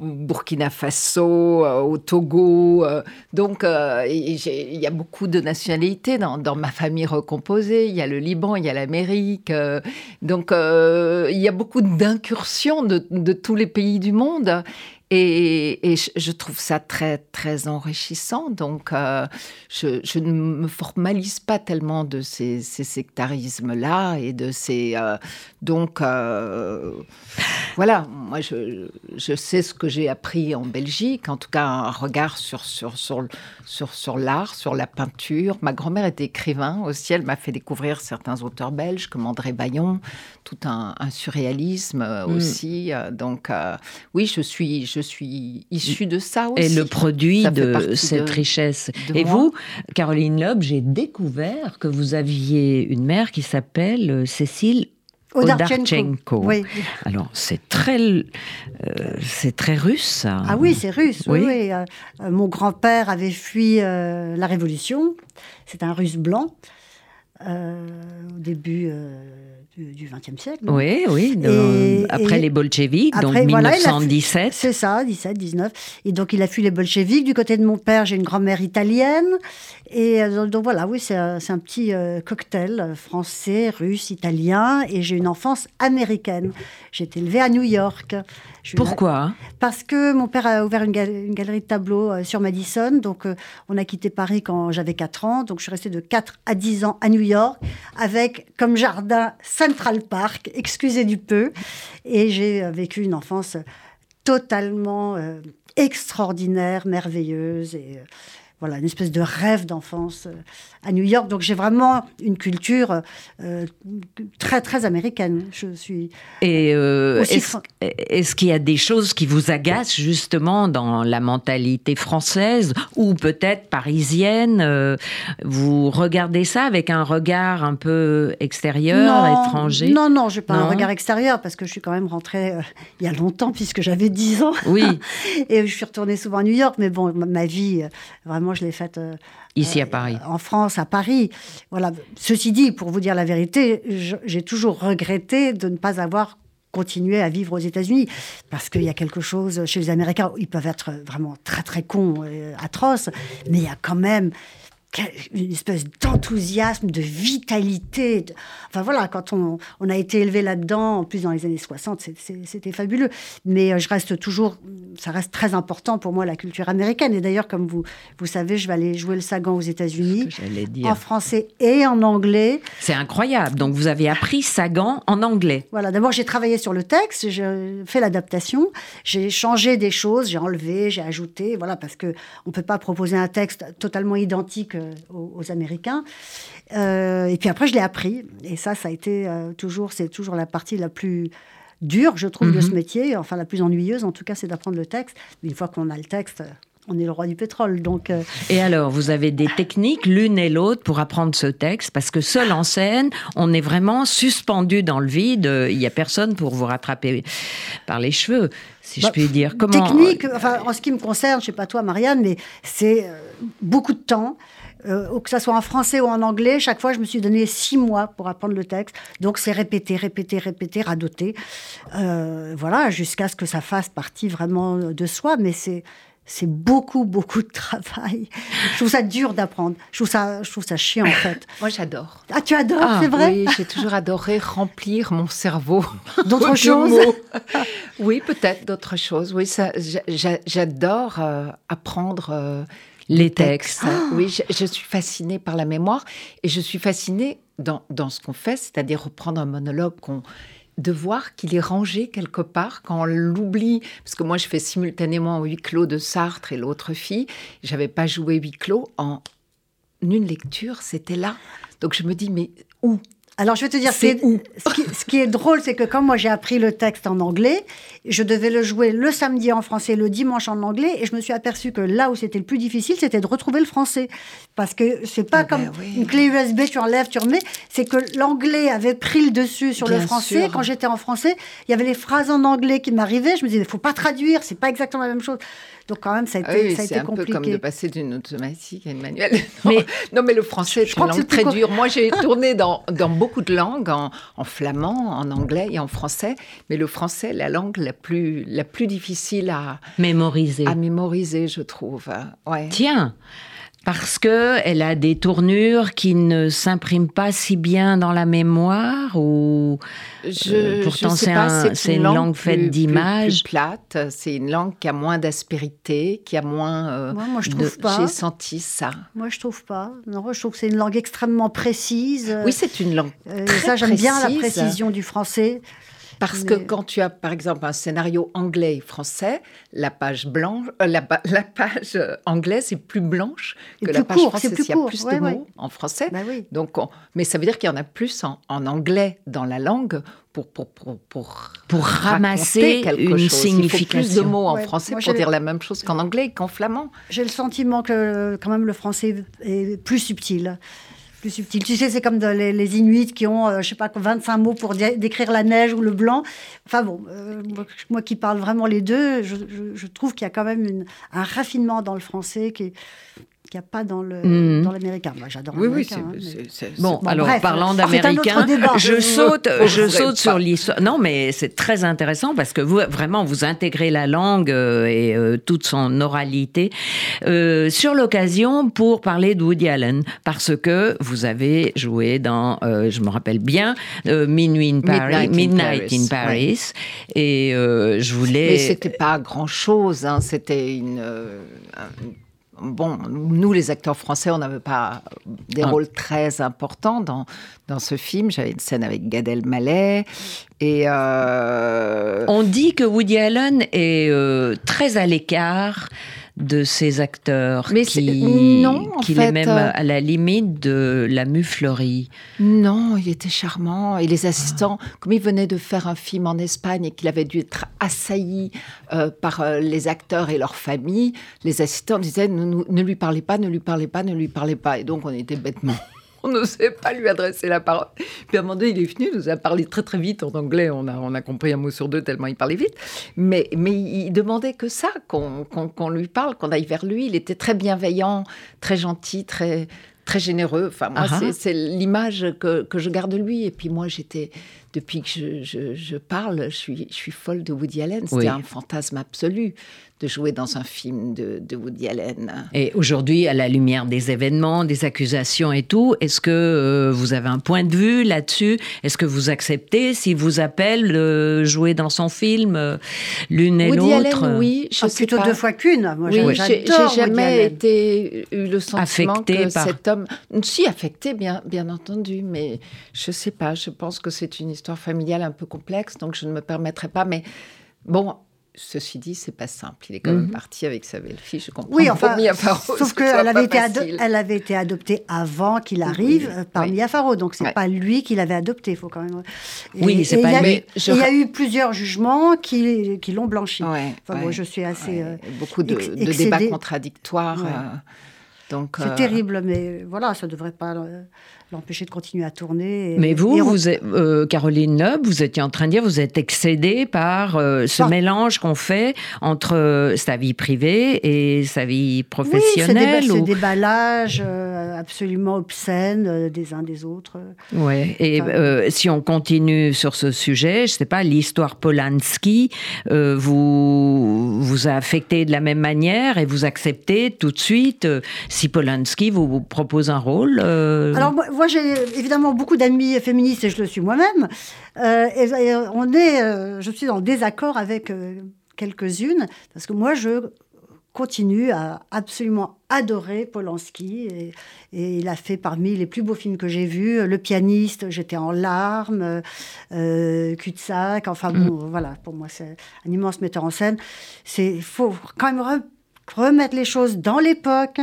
Burkina Faso, au Togo. donc, il y a beaucoup de nationalités dans, dans, ma famille recomposée. Il y a le Liban, il y a l'Amérique. donc, il y a beaucoup d'incursions de, de tous les pays du monde. Et, je trouve ça très, très enrichissant. Donc, euh, je, ne me formalise pas tellement de ces, sectarismes-là et de ces. Euh, donc, euh, voilà, moi, je, je, sais ce que j'ai appris en Belgique, en tout cas, un regard sur, sur, sur, sur, sur l'art, sur la peinture. Ma grand-mère était écrivain aussi, elle m'a fait découvrir certains auteurs belges comme André Bayon, tout un, surréalisme mm. aussi. Donc, oui, je suis je suis issue de ça aussi. Et le produit de cette richesse. et vous, Caroline Loeb, j'ai découvert que vous aviez une mère qui s'appelle euh, Cécile Odarchenko. Oui. Alors, c'est très, euh, c'est très russe, ça. Ah oui, c'est russe. Oui. Euh, mon grand-père avait fui la Révolution. C'est un russe blanc. au début du XXe siècle. Oui, oui. après les bolcheviks, donc 1917. C'est ça, 17, 19. Et donc il a fui les bolcheviks. Du côté de mon père, j'ai une grand-mère italienne. Et euh, donc voilà, oui, c'est un, petit euh, cocktail euh, français, russe, italien. Et j'ai une enfance américaine. J'ai été élevée à New York. Pourquoi Parce que mon père a ouvert une, galerie de tableaux sur Madison. Donc on a quitté Paris quand j'avais 4 ans. Donc je suis restée de 4 à 10 ans à New York avec comme jardin Central Park, excusez du peu. Et j'ai vécu une enfance totalement extraordinaire, merveilleuse. Et voilà, une espèce de rêve d'enfance euh, à New York. Donc j'ai vraiment une culture euh, très très américaine. Je suis. Et euh, est-ce qu'il y a des choses qui vous agacent justement dans la mentalité française ou peut-être parisienne Vous regardez ça avec un regard un peu extérieur, étranger? Non, non, je n'ai pas un regard extérieur parce que je suis quand même rentrée il y a longtemps puisque j'avais 10 ans. Oui. Et je suis retournée souvent à New York, mais bon, ma vie vraiment moi, je l'ai faite. Euh, Ici à Paris. Euh, en France, à Paris. Voilà. Ceci dit, pour vous dire la vérité, j'ai toujours regretté de ne pas avoir continué à vivre aux États-Unis. Parce qu'il y a quelque chose chez les Américains, ils peuvent être vraiment très, très cons, et atroces, mais il y a quand même une espèce d'enthousiasme, de vitalité. Enfin voilà, quand on, on a été élevé là-dedans, en plus dans les années 60, c'était fabuleux. Mais euh, je reste toujours, ça reste très important pour moi la culture américaine. Et d'ailleurs, comme vous, vous savez, je vais aller jouer le Sagan aux États-Unis, en français et en anglais. C'est incroyable. Donc vous avez appris Sagan en anglais. Voilà, d'abord j'ai travaillé sur le texte, j'ai fait l'adaptation, j'ai changé des choses, j'ai enlevé, j'ai ajouté, voilà, parce que on peut pas proposer un texte totalement identique euh, aux, Américains. Euh, et puis après, je l'ai appris. Et ça, ça a été euh, toujours, c'est toujours la partie la plus dure, je trouve, de ce mhm. métier. Enfin, la plus ennuyeuse, en tout cas, c'est d'apprendre le texte. Mais une fois qu'on a le texte, on est le roi du pétrole. Donc, Et alors, vous avez des techniques l'une et l'autre pour apprendre ce texte? Parce que seul en scène, on est vraiment suspendu dans le vide. Il n'y a personne pour vous rattraper par les cheveux si je bah, puis dire. Comment... Technique, enfin, en ce qui me concerne, je sais pas toi, Marianne, mais c'est beaucoup de temps, euh, que ça soit en français ou en anglais, chaque fois, je me suis donné six mois pour apprendre le texte. Donc, c'est répéter, répéter, répéter, radoter. Euh, voilà, jusqu'à ce que ça fasse partie vraiment de soi. Mais c'est c'est beaucoup, beaucoup de travail. Je trouve ça dur d'apprendre. Je trouve ça, je trouve ça chiant, en fait. Moi, j'adore. Ah, tu adores, ah, c'est vrai? Oui, j'ai toujours adoré remplir mon cerveau. D'autres choses? Oui, peut-être d'autres choses. Oui, ça, j'adore euh, apprendre les textes. Oui, je, suis fascinée par la mémoire et je suis fascinée dans, dans ce qu'on fait, c'est-à-dire reprendre un monologue qu'on de voir qu'il est rangé quelque part quand on l'oublie. Parce que moi, je fais simultanément huis clos de Sartre et l'autre fille. J'avais pas joué huis clos en une lecture, c'était là. Donc je me dis, mais où? Alors, je vais te dire, c'est ce, qui, est drôle, c'est que quand moi j'ai appris le texte en anglais, je devais le jouer le samedi en français, le dimanche en anglais, et je me suis aperçu que là où c'était le plus difficile, c'était de retrouver le français. Parce que c'est pas eh ben comme une clé USB, tu enlèves, tu remets, c'est que l'anglais avait pris le dessus sur le français. Quand j'étais en français, il y avait les phrases en anglais qui m'arrivaient, je me disais, il faut pas traduire, c'est pas exactement la même chose. Donc quand même, ça a ah été, ça a été compliqué. C'est un peu comme de passer d'une automatique à une manuelle. Non, mais, non, mais le français est une langue très dure. Moi, j'ai tourné dans, dans, beaucoup de langues, en, flamand, en anglais et en français. Mais le français, la langue la plus, la plus difficile à mémoriser. À mémoriser, je trouve. Ouais. Tiens parce que elle a des tournures qui ne s'impriment pas si bien dans la mémoire ou je, euh, pourtant c'est une, langue, faite d'images. plate c'est une langue qui a moins d'aspérité qui a moins euh, moi, je trouve pas. j'ai senti ça. Moi je trouve pas. Non je trouve que c'est une langue extrêmement précise. Oui c'est une langue euh, très ça j'aime bien la précision du français parce que quand tu as, par exemple, un scénario anglais et français, la page blanche, euh, la, page anglaise est plus blanche que la page française. Il y a plus de mots en français. Bah Donc, mais ça veut dire qu'il y en a plus en, anglais dans la langue pour, pour, pour, pour, ramasser une chose. signification. Il faut plus de mots en français pour dire la même chose qu'en anglais et qu'en flamand. J'ai le sentiment que quand même le français est plus subtil subtil. Tu sais, c'est comme les, Inuits qui ont, euh, je sais pas, 25 mots pour décrire la neige ou le blanc. Enfin bon, euh, moi, qui parle vraiment les deux, je, trouve qu'il y a quand même un raffinement dans le français qui est, qu'il n'y a pas dans le mhm. dans l'américain. Moi, j'adore oui, Oui, hein, Bon, alors parlant d'américain, je saute, je saute sur l'histoire. Non, mais c'est très intéressant parce que vous vraiment vous intégrez la langue euh, et euh, toute son oralité euh, sur l'occasion pour parler de Woody Allen parce que vous avez joué dans, je me rappelle bien, Minuit in Paris, Midnight, in Paris, et je voulais. Mais c'était pas grand chose, hein, c'était une bon, nous, les acteurs français, on n'avait pas des ah. rôles très importants dans, dans ce film. J'avais une scène avec Gad Elmaleh. Et euh, On dit que Woody Allen est euh, très à l'écart de ces acteurs Mais qui, non, qu'il est même euh, à la limite de la muflerie. Non, il était charmant. Et les assistants, comme il venait de faire un film en Espagne et qu'il avait dû être assailli euh, par euh, les acteurs et leurs familles, les assistants disaient ne, ne lui parlez pas, ne lui parlez pas, ne lui parlez pas. Et donc on était bêtement on n'osait pas lui adresser la parole. Puis à un moment donné, il est venu, il nous a parlé très très vite en anglais, on a, on a compris un mot sur deux tellement il parlait vite. Mais, mais il demandait que ça, qu'on lui parle, qu'on aille vers lui. Il était très bienveillant, très gentil, très, très généreux. Enfin, moi, ah ah. c'est l'image que, que, je garde de lui. Et puis moi, j'étais, depuis que je, je, parle, je suis, je suis folle de Woody Allen. C'était un fantasme absolu de jouer dans un film de, de Woody Allen. Et aujourd'hui, à la lumière des événements, des accusations et tout, est-ce que euh, vous avez un point de vue là-dessus? Est-ce que vous acceptez si vous appelle de jouer dans son film euh, l'une et l'autre? Allen, oui, je ah, plutôt deux fois qu'une. Moi, oui, j'ai jamais été eu le sentiment affecté que cet homme, si affecté bien, bien entendu, mais je sais pas. Je pense que c'est une histoire familiale un peu complexe, donc je ne me permettrai pas. Mais bon, Ceci dit, c'est pas simple. Il est quand même mhm. parti avec sa belle-fille. Je comprends. Oui, enfin, sauf qu'elle avait, été elle avait été adoptée avant qu'il arrive euh, par Mia Farrow. Donc, c'est pas lui qui l'avait adoptée. Il faut quand même. oui, c'est pas lui. Il y a eu plusieurs jugements qui, qui l'ont blanchi. enfin, moi, je suis assez. Euh, beaucoup de, débats contradictoires. Euh, donc, c'est terrible, mais voilà, ça devrait pas l'empêcher de continuer à tourner. Mais vous, vous euh, Caroline Loeb, vous étiez en train de dire, vous êtes excédée par euh, ce mélange qu'on fait entre euh, sa vie privée et sa vie professionnelle. Oui, c'est des, déballages absolument obscènes des uns des autres. Ouais. Et si on continue sur ce sujet, je ne sais pas, l'histoire Polanski vous vous a affecté de la même manière et vous acceptez tout de suite si Polanski vous, vous propose un rôle. Alors moi, j'ai évidemment beaucoup d'amis féministes et je le suis moi-même. Euh, et, on est, euh, je suis en désaccord avec euh, quelques-unes parce que moi, je continue à absolument adorer Polanski et, il a fait parmi les plus beaux films que j'ai vus Le pianiste, j'étais en larmes, Cul-de-sac, enfin bon, mm. voilà, pour moi c'est un immense metteur en scène. Il faut quand même remettre les choses dans l'époque,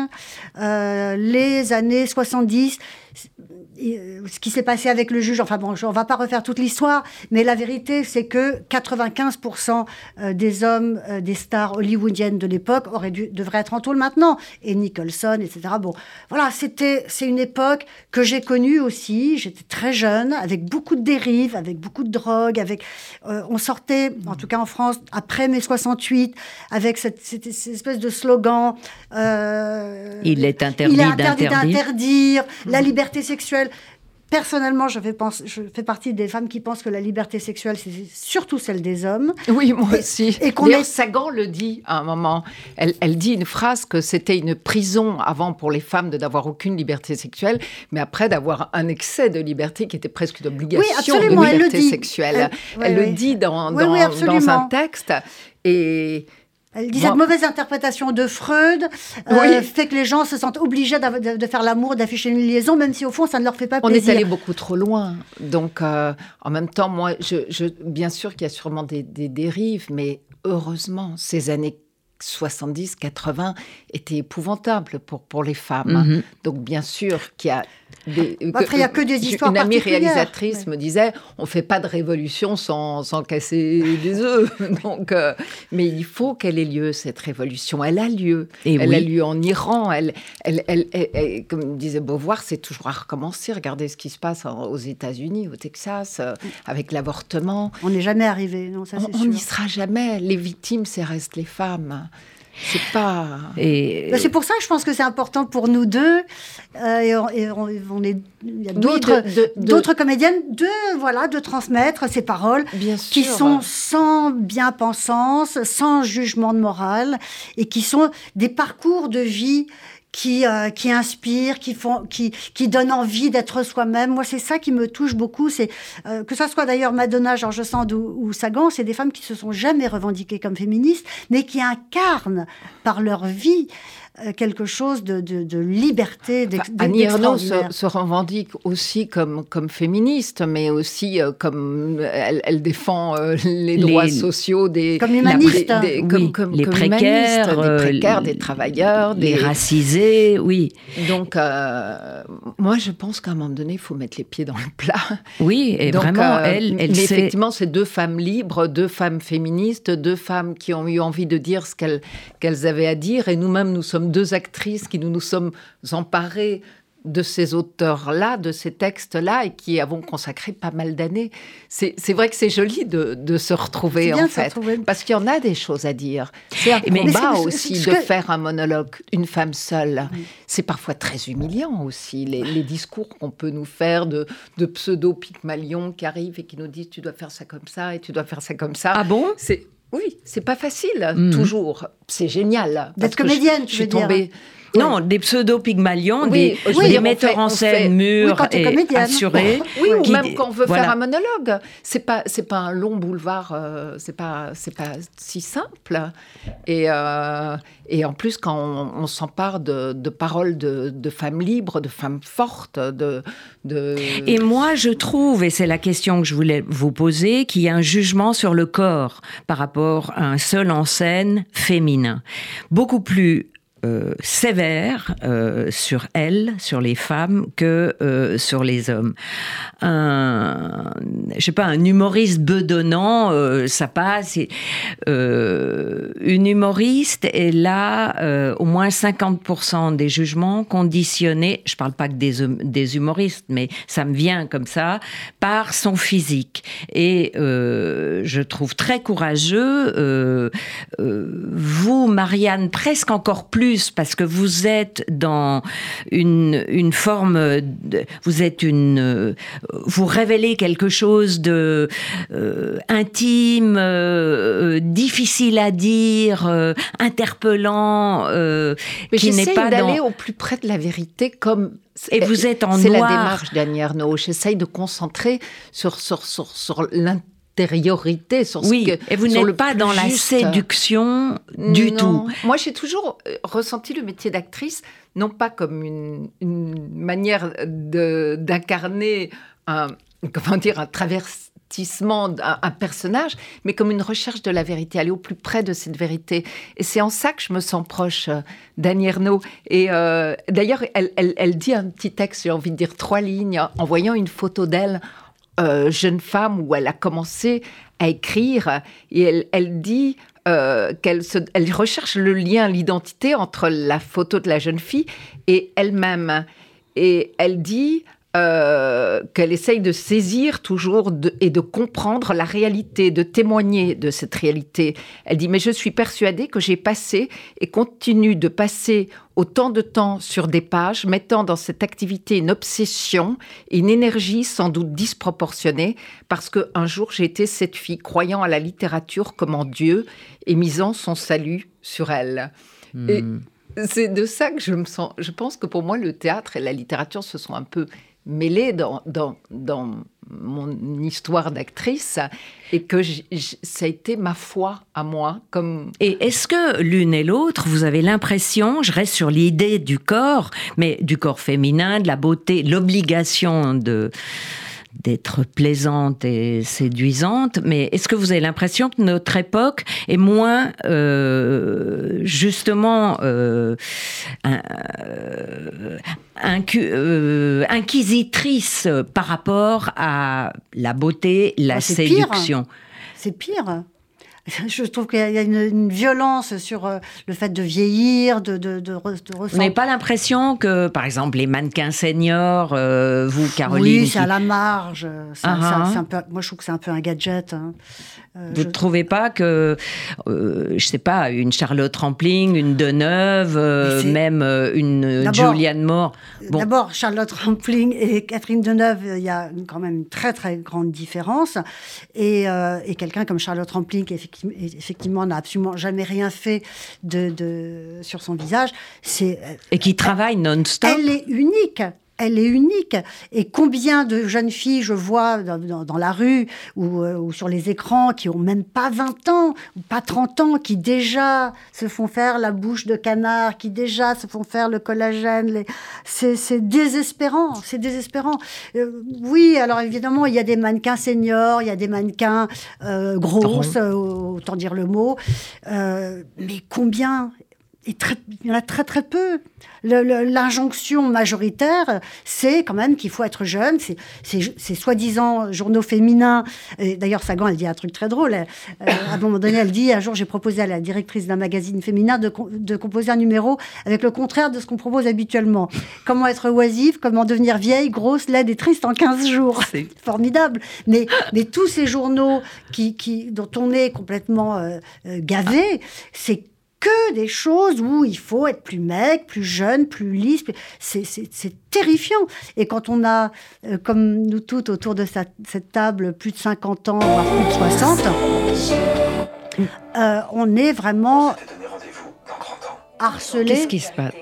les années 70 euh, ce qui s'est passé avec le juge, enfin bon, on va pas refaire toute l'histoire, mais la vérité, c'est que 95% euh, des hommes, euh, des stars hollywoodiennes de l'époque auraient dû, devraient être en tôle maintenant. Et Nicholson, etc. Bon, voilà, c'était, c'est une époque que j'ai connue aussi. J'étais très jeune, avec beaucoup de dérives, avec beaucoup de drogue, avec, on sortait, en tout cas en France, après mai 68, avec cette, cette, espèce de slogan. il est interdit, d'interdire. La liberté sexuelle. Personnellement, je fais, je fais, partie des femmes qui pensent que la liberté sexuelle, c'est surtout celle des hommes. Oui, moi aussi. Et qu'on est... Sagan le dit à un moment. Elle, elle dit une phrase que c'était une prison avant pour les femmes de n'avoir aucune liberté sexuelle, mais après d'avoir un excès de liberté qui était presque une obligation de liberté sexuelle. Elle, le dit dans, dans, dans un texte. Et elle dit cette mauvaise interprétation de Freud euh, fait que les gens se sentent obligés de, faire l'amour, d'afficher une liaison, même si au fond ça ne leur fait pas plaisir. On est allé beaucoup trop loin. Donc euh, en même temps, moi, je, bien sûr qu'il y a sûrement des, dérives, mais heureusement, ces années 70, 80 étaient épouvantables pour, pour les femmes. Mhm. Donc bien sûr qu'il y a après, il n'y a que des histoires Une amie réalisatrice me disait, on fait pas de révolution sans, sans casser des œufs. Donc, euh, mais il faut qu'elle ait lieu, cette révolution. Elle a lieu. Et elle a lieu en Iran. Elle, elle, elle, comme disait Beauvoir, c'est toujours à recommencer. Regardez ce qui se passe aux États-Unis, au Texas, euh, avec l'avortement. On n'est jamais arrivé, non, ça On n'y sera jamais. Les victimes, c'est restent les femmes. C'est pas. Et... Bah, c'est pour ça que je pense que c'est important pour nous deux. Euh, et, on, est, il y a d'autres, d'autres comédiennes de voilà de transmettre ces paroles Bien qui sont sans bien-pensance, sans jugement de morale et qui sont des parcours de vie qui, euh, qui inspirent, qui, font, qui, qui donnent envie d'être soi-même. Moi, c'est ça qui me touche beaucoup. C'est euh, que ça soit d'ailleurs Madonna, Georges Sand ou, ou Sagan, c'est des femmes qui se sont jamais revendiquées comme féministes, mais qui incarnent par leur vie quelque chose de, de, liberté. Enfin, Annie Ernaux se, revendique aussi comme, comme féministe, mais aussi euh, comme elle, défend euh, les droits sociaux des, comme humaniste, des, comme, les précaires, des précaires, des travailleurs, des racisés, oui. Donc, moi, je pense qu'à un moment donné, il faut mettre les pieds dans le plat. Oui, et vraiment, elle, elle mais effectivement, c'est deux femmes libres, deux femmes féministes, deux femmes qui ont eu envie de dire ce qu'elles qu'elles avaient à dire, et nous-mêmes, nous sommes deux actrices qui nous nous sommes emparées de ces auteurs-là, de ces textes-là, et qui avons consacré pas mal d'années. C'est vrai que c'est joli de, se retrouver, en fait, parce qu'il y en a des choses à dire. C'est un combat aussi de faire un monologue, une femme seule. C'est parfois très humiliant aussi, les, discours qu'on peut nous faire de, de pseudo-pygmalions qui arrivent et qui nous disent « tu dois faire ça comme ça et tu dois faire ça comme ça ». Ah bon? C'est oui, c'est pas facile, mhm. toujours. C'est génial. D'être comédienne, je, suis tombée. Non, des pseudo-pygmalions, des, metteurs en scène mûrs et assurés. Oui, ou même quand on veut faire un monologue. C'est pas, c'est pas un long boulevard, euh, c'est pas, c'est pas si simple. Et, euh, et en plus, quand on, s'empare de, de, paroles de, de, femmes libres, de femmes fortes, de, de... Et moi, je trouve, et c'est la question que je voulais vous poser, qu'il y a un jugement sur le corps par rapport à un seul en scène féminin. Beaucoup plus euh, sévère euh, sur elles, sur les femmes, que euh, sur les hommes. Un, je sais pas, un humoriste bedonnant, ça passe. une humoriste est là, au moins 50% des jugements conditionnés, je parle pas que hum, des humoristes, mais ça me vient comme ça, par son physique. Et je trouve très courageux, vous, Marianne, presque encore plus parce que vous êtes dans une, une forme, de, vous êtes une, vous révélez quelque chose de euh, intime, euh, difficile à dire, euh, interpellant, Mais qui n'est pas d'aller au plus près de la vérité comme et vous êtes en C'est la démarche d'Annie Arnaud. J'essaye de concentrer sur, sur, sur, sur intériorité, sur oui, et vous n'êtes pas dans la séduction du tout. Moi, j'ai toujours euh, ressenti le métier d'actrice non pas comme une, manière d'incarner un comment dire un traversissement un, personnage, mais comme une recherche de la vérité, aller au plus près de cette vérité. Et c'est en ça que je me sens proche euh, d'Annie Ernaux. Et euh, d'ailleurs, elle, elle, elle, dit un petit texte, j'ai envie de dire trois lignes, en voyant une photo d'elle euh, jeune femme où elle a commencé à écrire et elle, dit euh, qu'elle elle recherche le lien, l'identité entre la photo de la jeune fille et elle-même. Et elle dit euh, qu'elle essaye de saisir toujours et de comprendre la réalité, de témoigner de cette réalité. Elle dit, mais je suis persuadée que j'ai passé et continue de passer autant de temps sur des pages, mettant dans cette activité une obsession, une énergie sans doute disproportionnée, parce qu'un jour j'ai été cette fille croyant à la littérature comme en Dieu et misant son salut sur elle. Et hmm. c'est de ça que je me sens. Je pense que pour moi, le théâtre et la littérature se sont un peu mêlée dans, dans, dans mon histoire d'actrice et que ça a été ma foi à moi. Comme... Et est-ce que l'une et l'autre, vous avez l'impression, je reste sur l'idée du corps, mais du corps féminin, de la beauté, l'obligation de d'être plaisante et séduisante, mais est-ce que vous avez l'impression que notre époque est moins euh, justement euh, euh, inquisitrice par rapport à la beauté, la ah, séduction C'est pire. je trouve qu'il y a une, violence sur euh, le fait de vieillir, de, de, de, Vous n'avez pas l'impression que, par exemple, les mannequins seniors, euh, vous, Caroline Oui, c'est à la marge. Ah, ah. moi, je trouve que c'est un peu un gadget. Hein. Euh, vous ne trouvez pas que, euh, je sais pas, une Charlotte Rampling, une Deneuve, même une Julianne Moore D'abord, Charlotte Rampling et Catherine Deneuve, il y a quand même une très très grande différence. Et, et quelqu'un comme Charlotte Rampling, qui effectivement n'a absolument jamais rien fait de, de sur son visage, c'est et qui travaille non-stop. Elle est unique elle est unique. Et combien de jeunes filles je vois dans, la rue euh, ou, sur les écrans qui ont même pas 20 ans ou pas 30 ans, qui déjà se font faire la bouche de canard, qui déjà se font faire le collagène. C'est désespérant, c'est désespérant. Euh, oui, alors évidemment, il y a des mannequins seniors, il y a des mannequins euh, grosses, autant dire le mot. mais combien il y en a très très peu. L'injonction majoritaire, c'est quand même qu'il faut être jeune. C'est soi-disant journaux féminins. D'ailleurs, Sagan, elle dit un truc très drôle. Euh, à un moment donné, elle dit un jour, j'ai proposé à la directrice d'un magazine féminin de, de, composer un numéro avec le contraire de ce qu'on propose habituellement. Comment être oisive, comment devenir vieille, grosse, laide et triste en 15 jours. C'est formidable. Mais, mais tous ces journaux qui, qui, dont on est complètement euh, euh, gavé, c'est que des choses où il faut être plus mec, plus jeune, plus lisse. C'est terrifiant. Et quand on a, euh, comme nous toutes autour de cette table, plus de 50 ans, voire plus de 60, euh, on est vraiment harcelé. Qu'est-ce qui se passe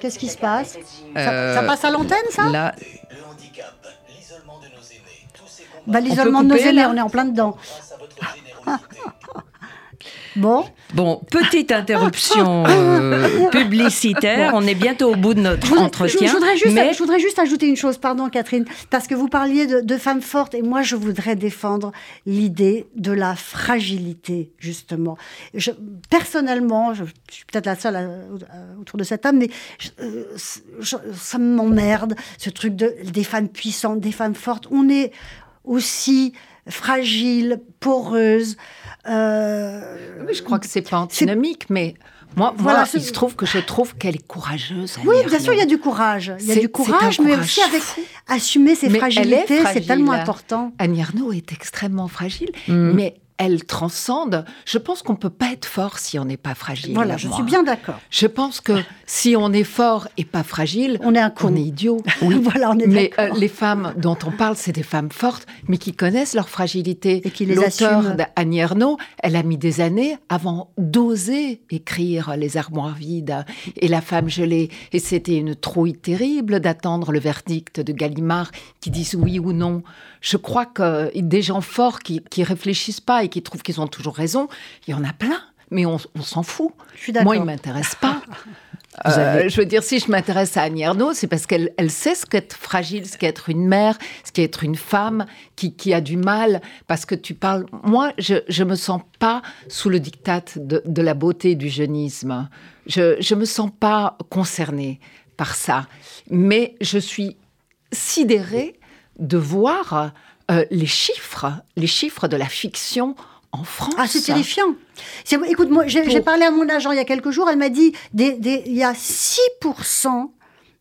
Qu'est-ce qui se passe? ça, passe à l'antenne, ça? Là. Bah, l'isolement de nos aînés, on est en plein dedans. Bon. Bon, petite interruption euh, publicitaire. On est bientôt au bout de notre entretien. Je, voudrais juste, je, voudrais juste, ajouter une chose, pardon Catherine, parce que vous parliez de, femmes fortes et moi je voudrais défendre l'idée de la fragilité, justement. Je, personnellement, je, suis peut-être la seule autour de cette table, mais ça m'emmerde, ce truc de, des femmes puissantes, des femmes fortes. On est aussi fragile, poreuse. Euh, je crois que c'est pas antinomique, mais moi, voilà, il se trouve que je trouve qu'elle est courageuse. Oui, bien sûr, il y a du courage. Il y a du courage, mais aussi avec assumer ses fragilités, c'est tellement important. Annie Arnaud est extrêmement fragile, mm. mais elle transcende. Je pense qu'on ne peut pas être fort si on n'est pas fragile. Voilà, je suis bien d'accord. Je pense que si on est fort et pas fragile, on est un con. On est idiot. Oui. voilà, on est mais euh, les femmes dont on parle, c'est des femmes fortes, mais qui connaissent leur fragilité. Et qui les assument. Annie Ernaux, elle a mis des années avant d'oser écrire Les armoires vides et La femme gelée. Et c'était une trouille terrible d'attendre le verdict de Gallimard qui dise oui ou non. Je crois que des gens forts qui, qui réfléchissent pas et qui trouvent qu'ils ont toujours raison, il y en a plein. Mais on, s'en fout. Moi, il ne m'intéresse pas. Euh, je veux dire, si je m'intéresse à Annie Ernaux, c'est parce qu'elle elle sait ce qu'être fragile, ce qu'être une mère, ce qu'être une femme qui, qui, a du mal. Parce que tu parles. Moi, je ne me sens pas sous le diktat de, de la beauté du jeunisme. Je ne me sens pas concernée par ça. Mais je suis sidérée de voir euh, les chiffres, les chiffres de la fiction en France. Ah, c'est terrifiant. Écoute, moi, j'ai parlé à mon agent il y a quelques jours, elle m'a dit il y a 6%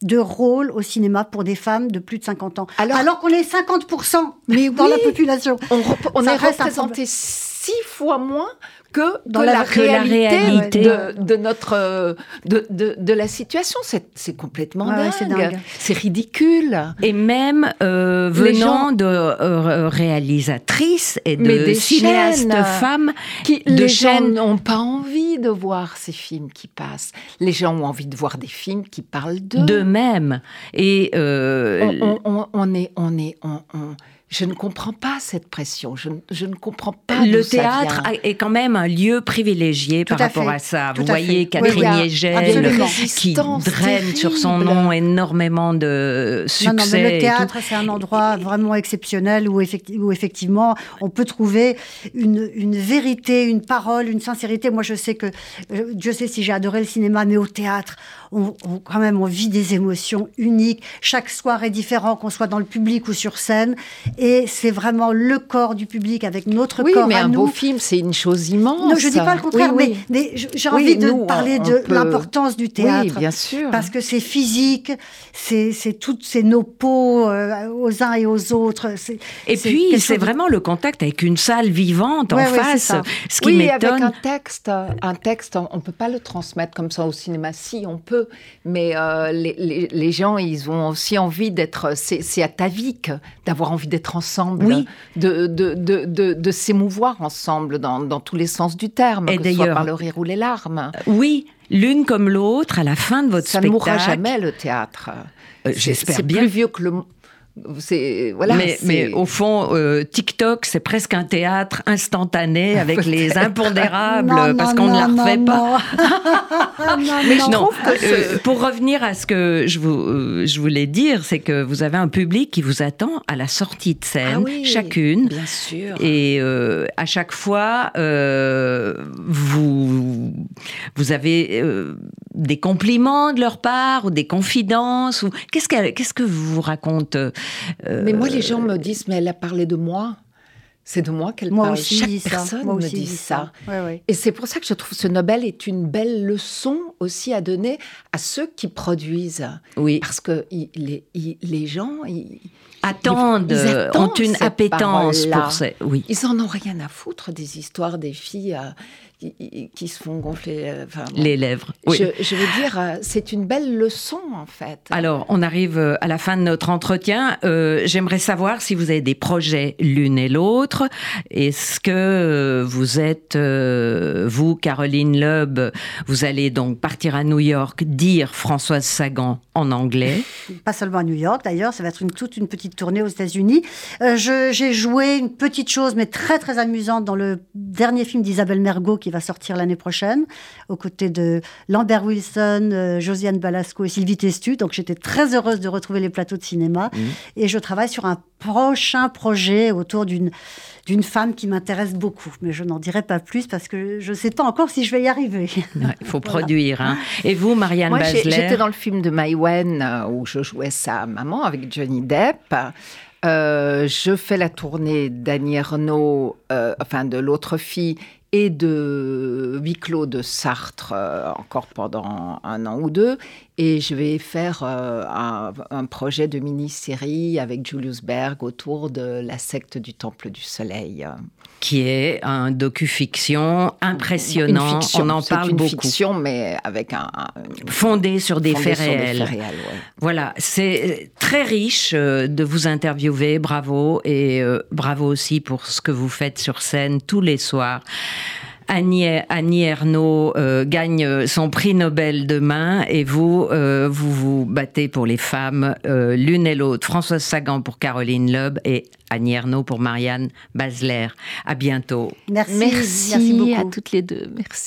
de rôles au cinéma pour des femmes de plus de 50 ans. Alors, qu'on est 50% mais dans la population. On, on est représenté six fois moins que dans la, réalité, De, notre euh, de, de, la situation. C'est complètement dingue. C'est ridicule. Et même euh, venant de euh, réalisatrices et de cinéastes femmes, qui, les gens n'ont pas envie de voir ces films qui passent. Les gens ont envie de voir des films qui parlent d'eux. D'eux-mêmes. Et on, on, on, est on est on, je ne comprends pas cette pression. Je, ne comprends pas. Le théâtre est quand même un lieu privilégié par rapport à ça. Vous voyez Catherine oui, qui draine sur son nom énormément de succès. Non, mais le théâtre, c'est un endroit vraiment exceptionnel où, où, effectivement on peut trouver une, une, vérité, une parole, une sincérité. Moi, je sais que, euh, Dieu sait si j'ai adoré le cinéma, mais au théâtre, on, quand même, on vit des émotions uniques. Chaque soir est différent, qu'on soit dans le public ou sur scène et c'est vraiment le corps du public avec notre oui, corps mais un beau film, c'est une chose immense. Non, je dis pas le contraire, mais, j'ai envie de parler de l'importance du théâtre. Oui, bien sûr. Parce que c'est physique, c'est toutes ces nos peaux euh, aux uns et aux autres. Et puis, c'est vraiment le contact avec une salle vivante en face. Ce qui oui, avec un texte, un texte, on ne peut pas le transmettre comme ça au cinéma. Si, on peut, mais euh, les, les, gens, ils ont aussi envie d'être. C'est à ta vie d'avoir envie d'être ensemble, oui. de, de, de, de, s'émouvoir ensemble dans, dans, tous les sens du terme, Et que ce soit par le rire ou les larmes. Oui, l'une comme l'autre, à la fin de votre spectacle. Ça ne mourra jamais, le théâtre. Euh, j'espère bien. C'est plus vieux que le, voilà, mais, au fond, euh, TikTok, c'est presque un théâtre instantané avec les impondérables parce qu'on ne la refait pas. mais je trouve que euh, pour revenir à ce que je, vous, euh, je voulais dire, c'est que vous avez un public qui vous attend à la sortie de scène, ah chacune. Bien sûr. Et à chaque fois, vous, vous avez des compliments de leur part ou des confidences ou qu'est-ce que, qu'est-ce que vous raconte euh, mais moi, les gens me disent, mais elle a parlé de moi. C'est de moi qu'elle parle. Aussi Chaque personne me dit ça. ça. Et c'est pour ça que je trouve ce Nobel est une belle leçon aussi à donner à ceux qui produisent. Oui. Parce que les, les gens... Ils, attendent, ont une appétence pour ça. Oui. Ils en ont rien à foutre des histoires des filles. Euh, qui, se font gonfler euh, les lèvres. Oui. Je, veux dire, euh, c'est une belle leçon en fait. Alors, on arrive euh, à la fin de notre entretien. J'aimerais savoir si vous avez des projets l'une et l'autre. Est-ce que vous êtes, vous, Caroline Loeb, vous allez donc partir à New York dire Françoise Sagan en anglais? Pas seulement à New York d'ailleurs, ça va être une, toute une petite tournée aux États-Unis. J'ai joué une petite chose, mais très très amusante dans le dernier film d'Isabelle Mergot qui va sortir l'année prochaine, aux côtés de Lambert Wilson, euh, Josiane Balasco et Sylvie Testu. Donc j'étais très heureuse de retrouver les plateaux de cinéma. Mmh. Et je travaille sur un prochain projet autour d'une d'une femme qui m'intéresse beaucoup. Mais je n'en dirai pas plus parce que je ne sais pas encore si je vais y arriver. Il faut produire. Hein. Et vous, Marianne Moi, J'étais dans le film de Maïwen euh, où je jouais sa maman avec Johnny Depp. Euh, je fais la tournée d'Annie euh, enfin de l'autre fille, et de huis clos de Sartre euh, encore pendant un an ou deux. Et je vais faire euh, un, projet de mini-série avec Julius Berg autour de la secte du Temple du Soleil. Qui est un docu-fiction impressionnant. On en parle une beaucoup. fiction, mais avec un. fondé sur des faits réels. Voilà, c'est très riche euh, de vous interviewer. Bravo. Et bravo aussi pour ce que vous faites sur scène tous les soirs. Annie, Annie Ernaux euh, gagne son prix Nobel demain et vous, euh, vous vous battez pour les femmes, euh, l'une et l'autre. Françoise Sagan pour Caroline Loeb et Annie Ernaux pour Marianne Basler. À bientôt. Merci, merci, merci beaucoup. à toutes les deux. Merci.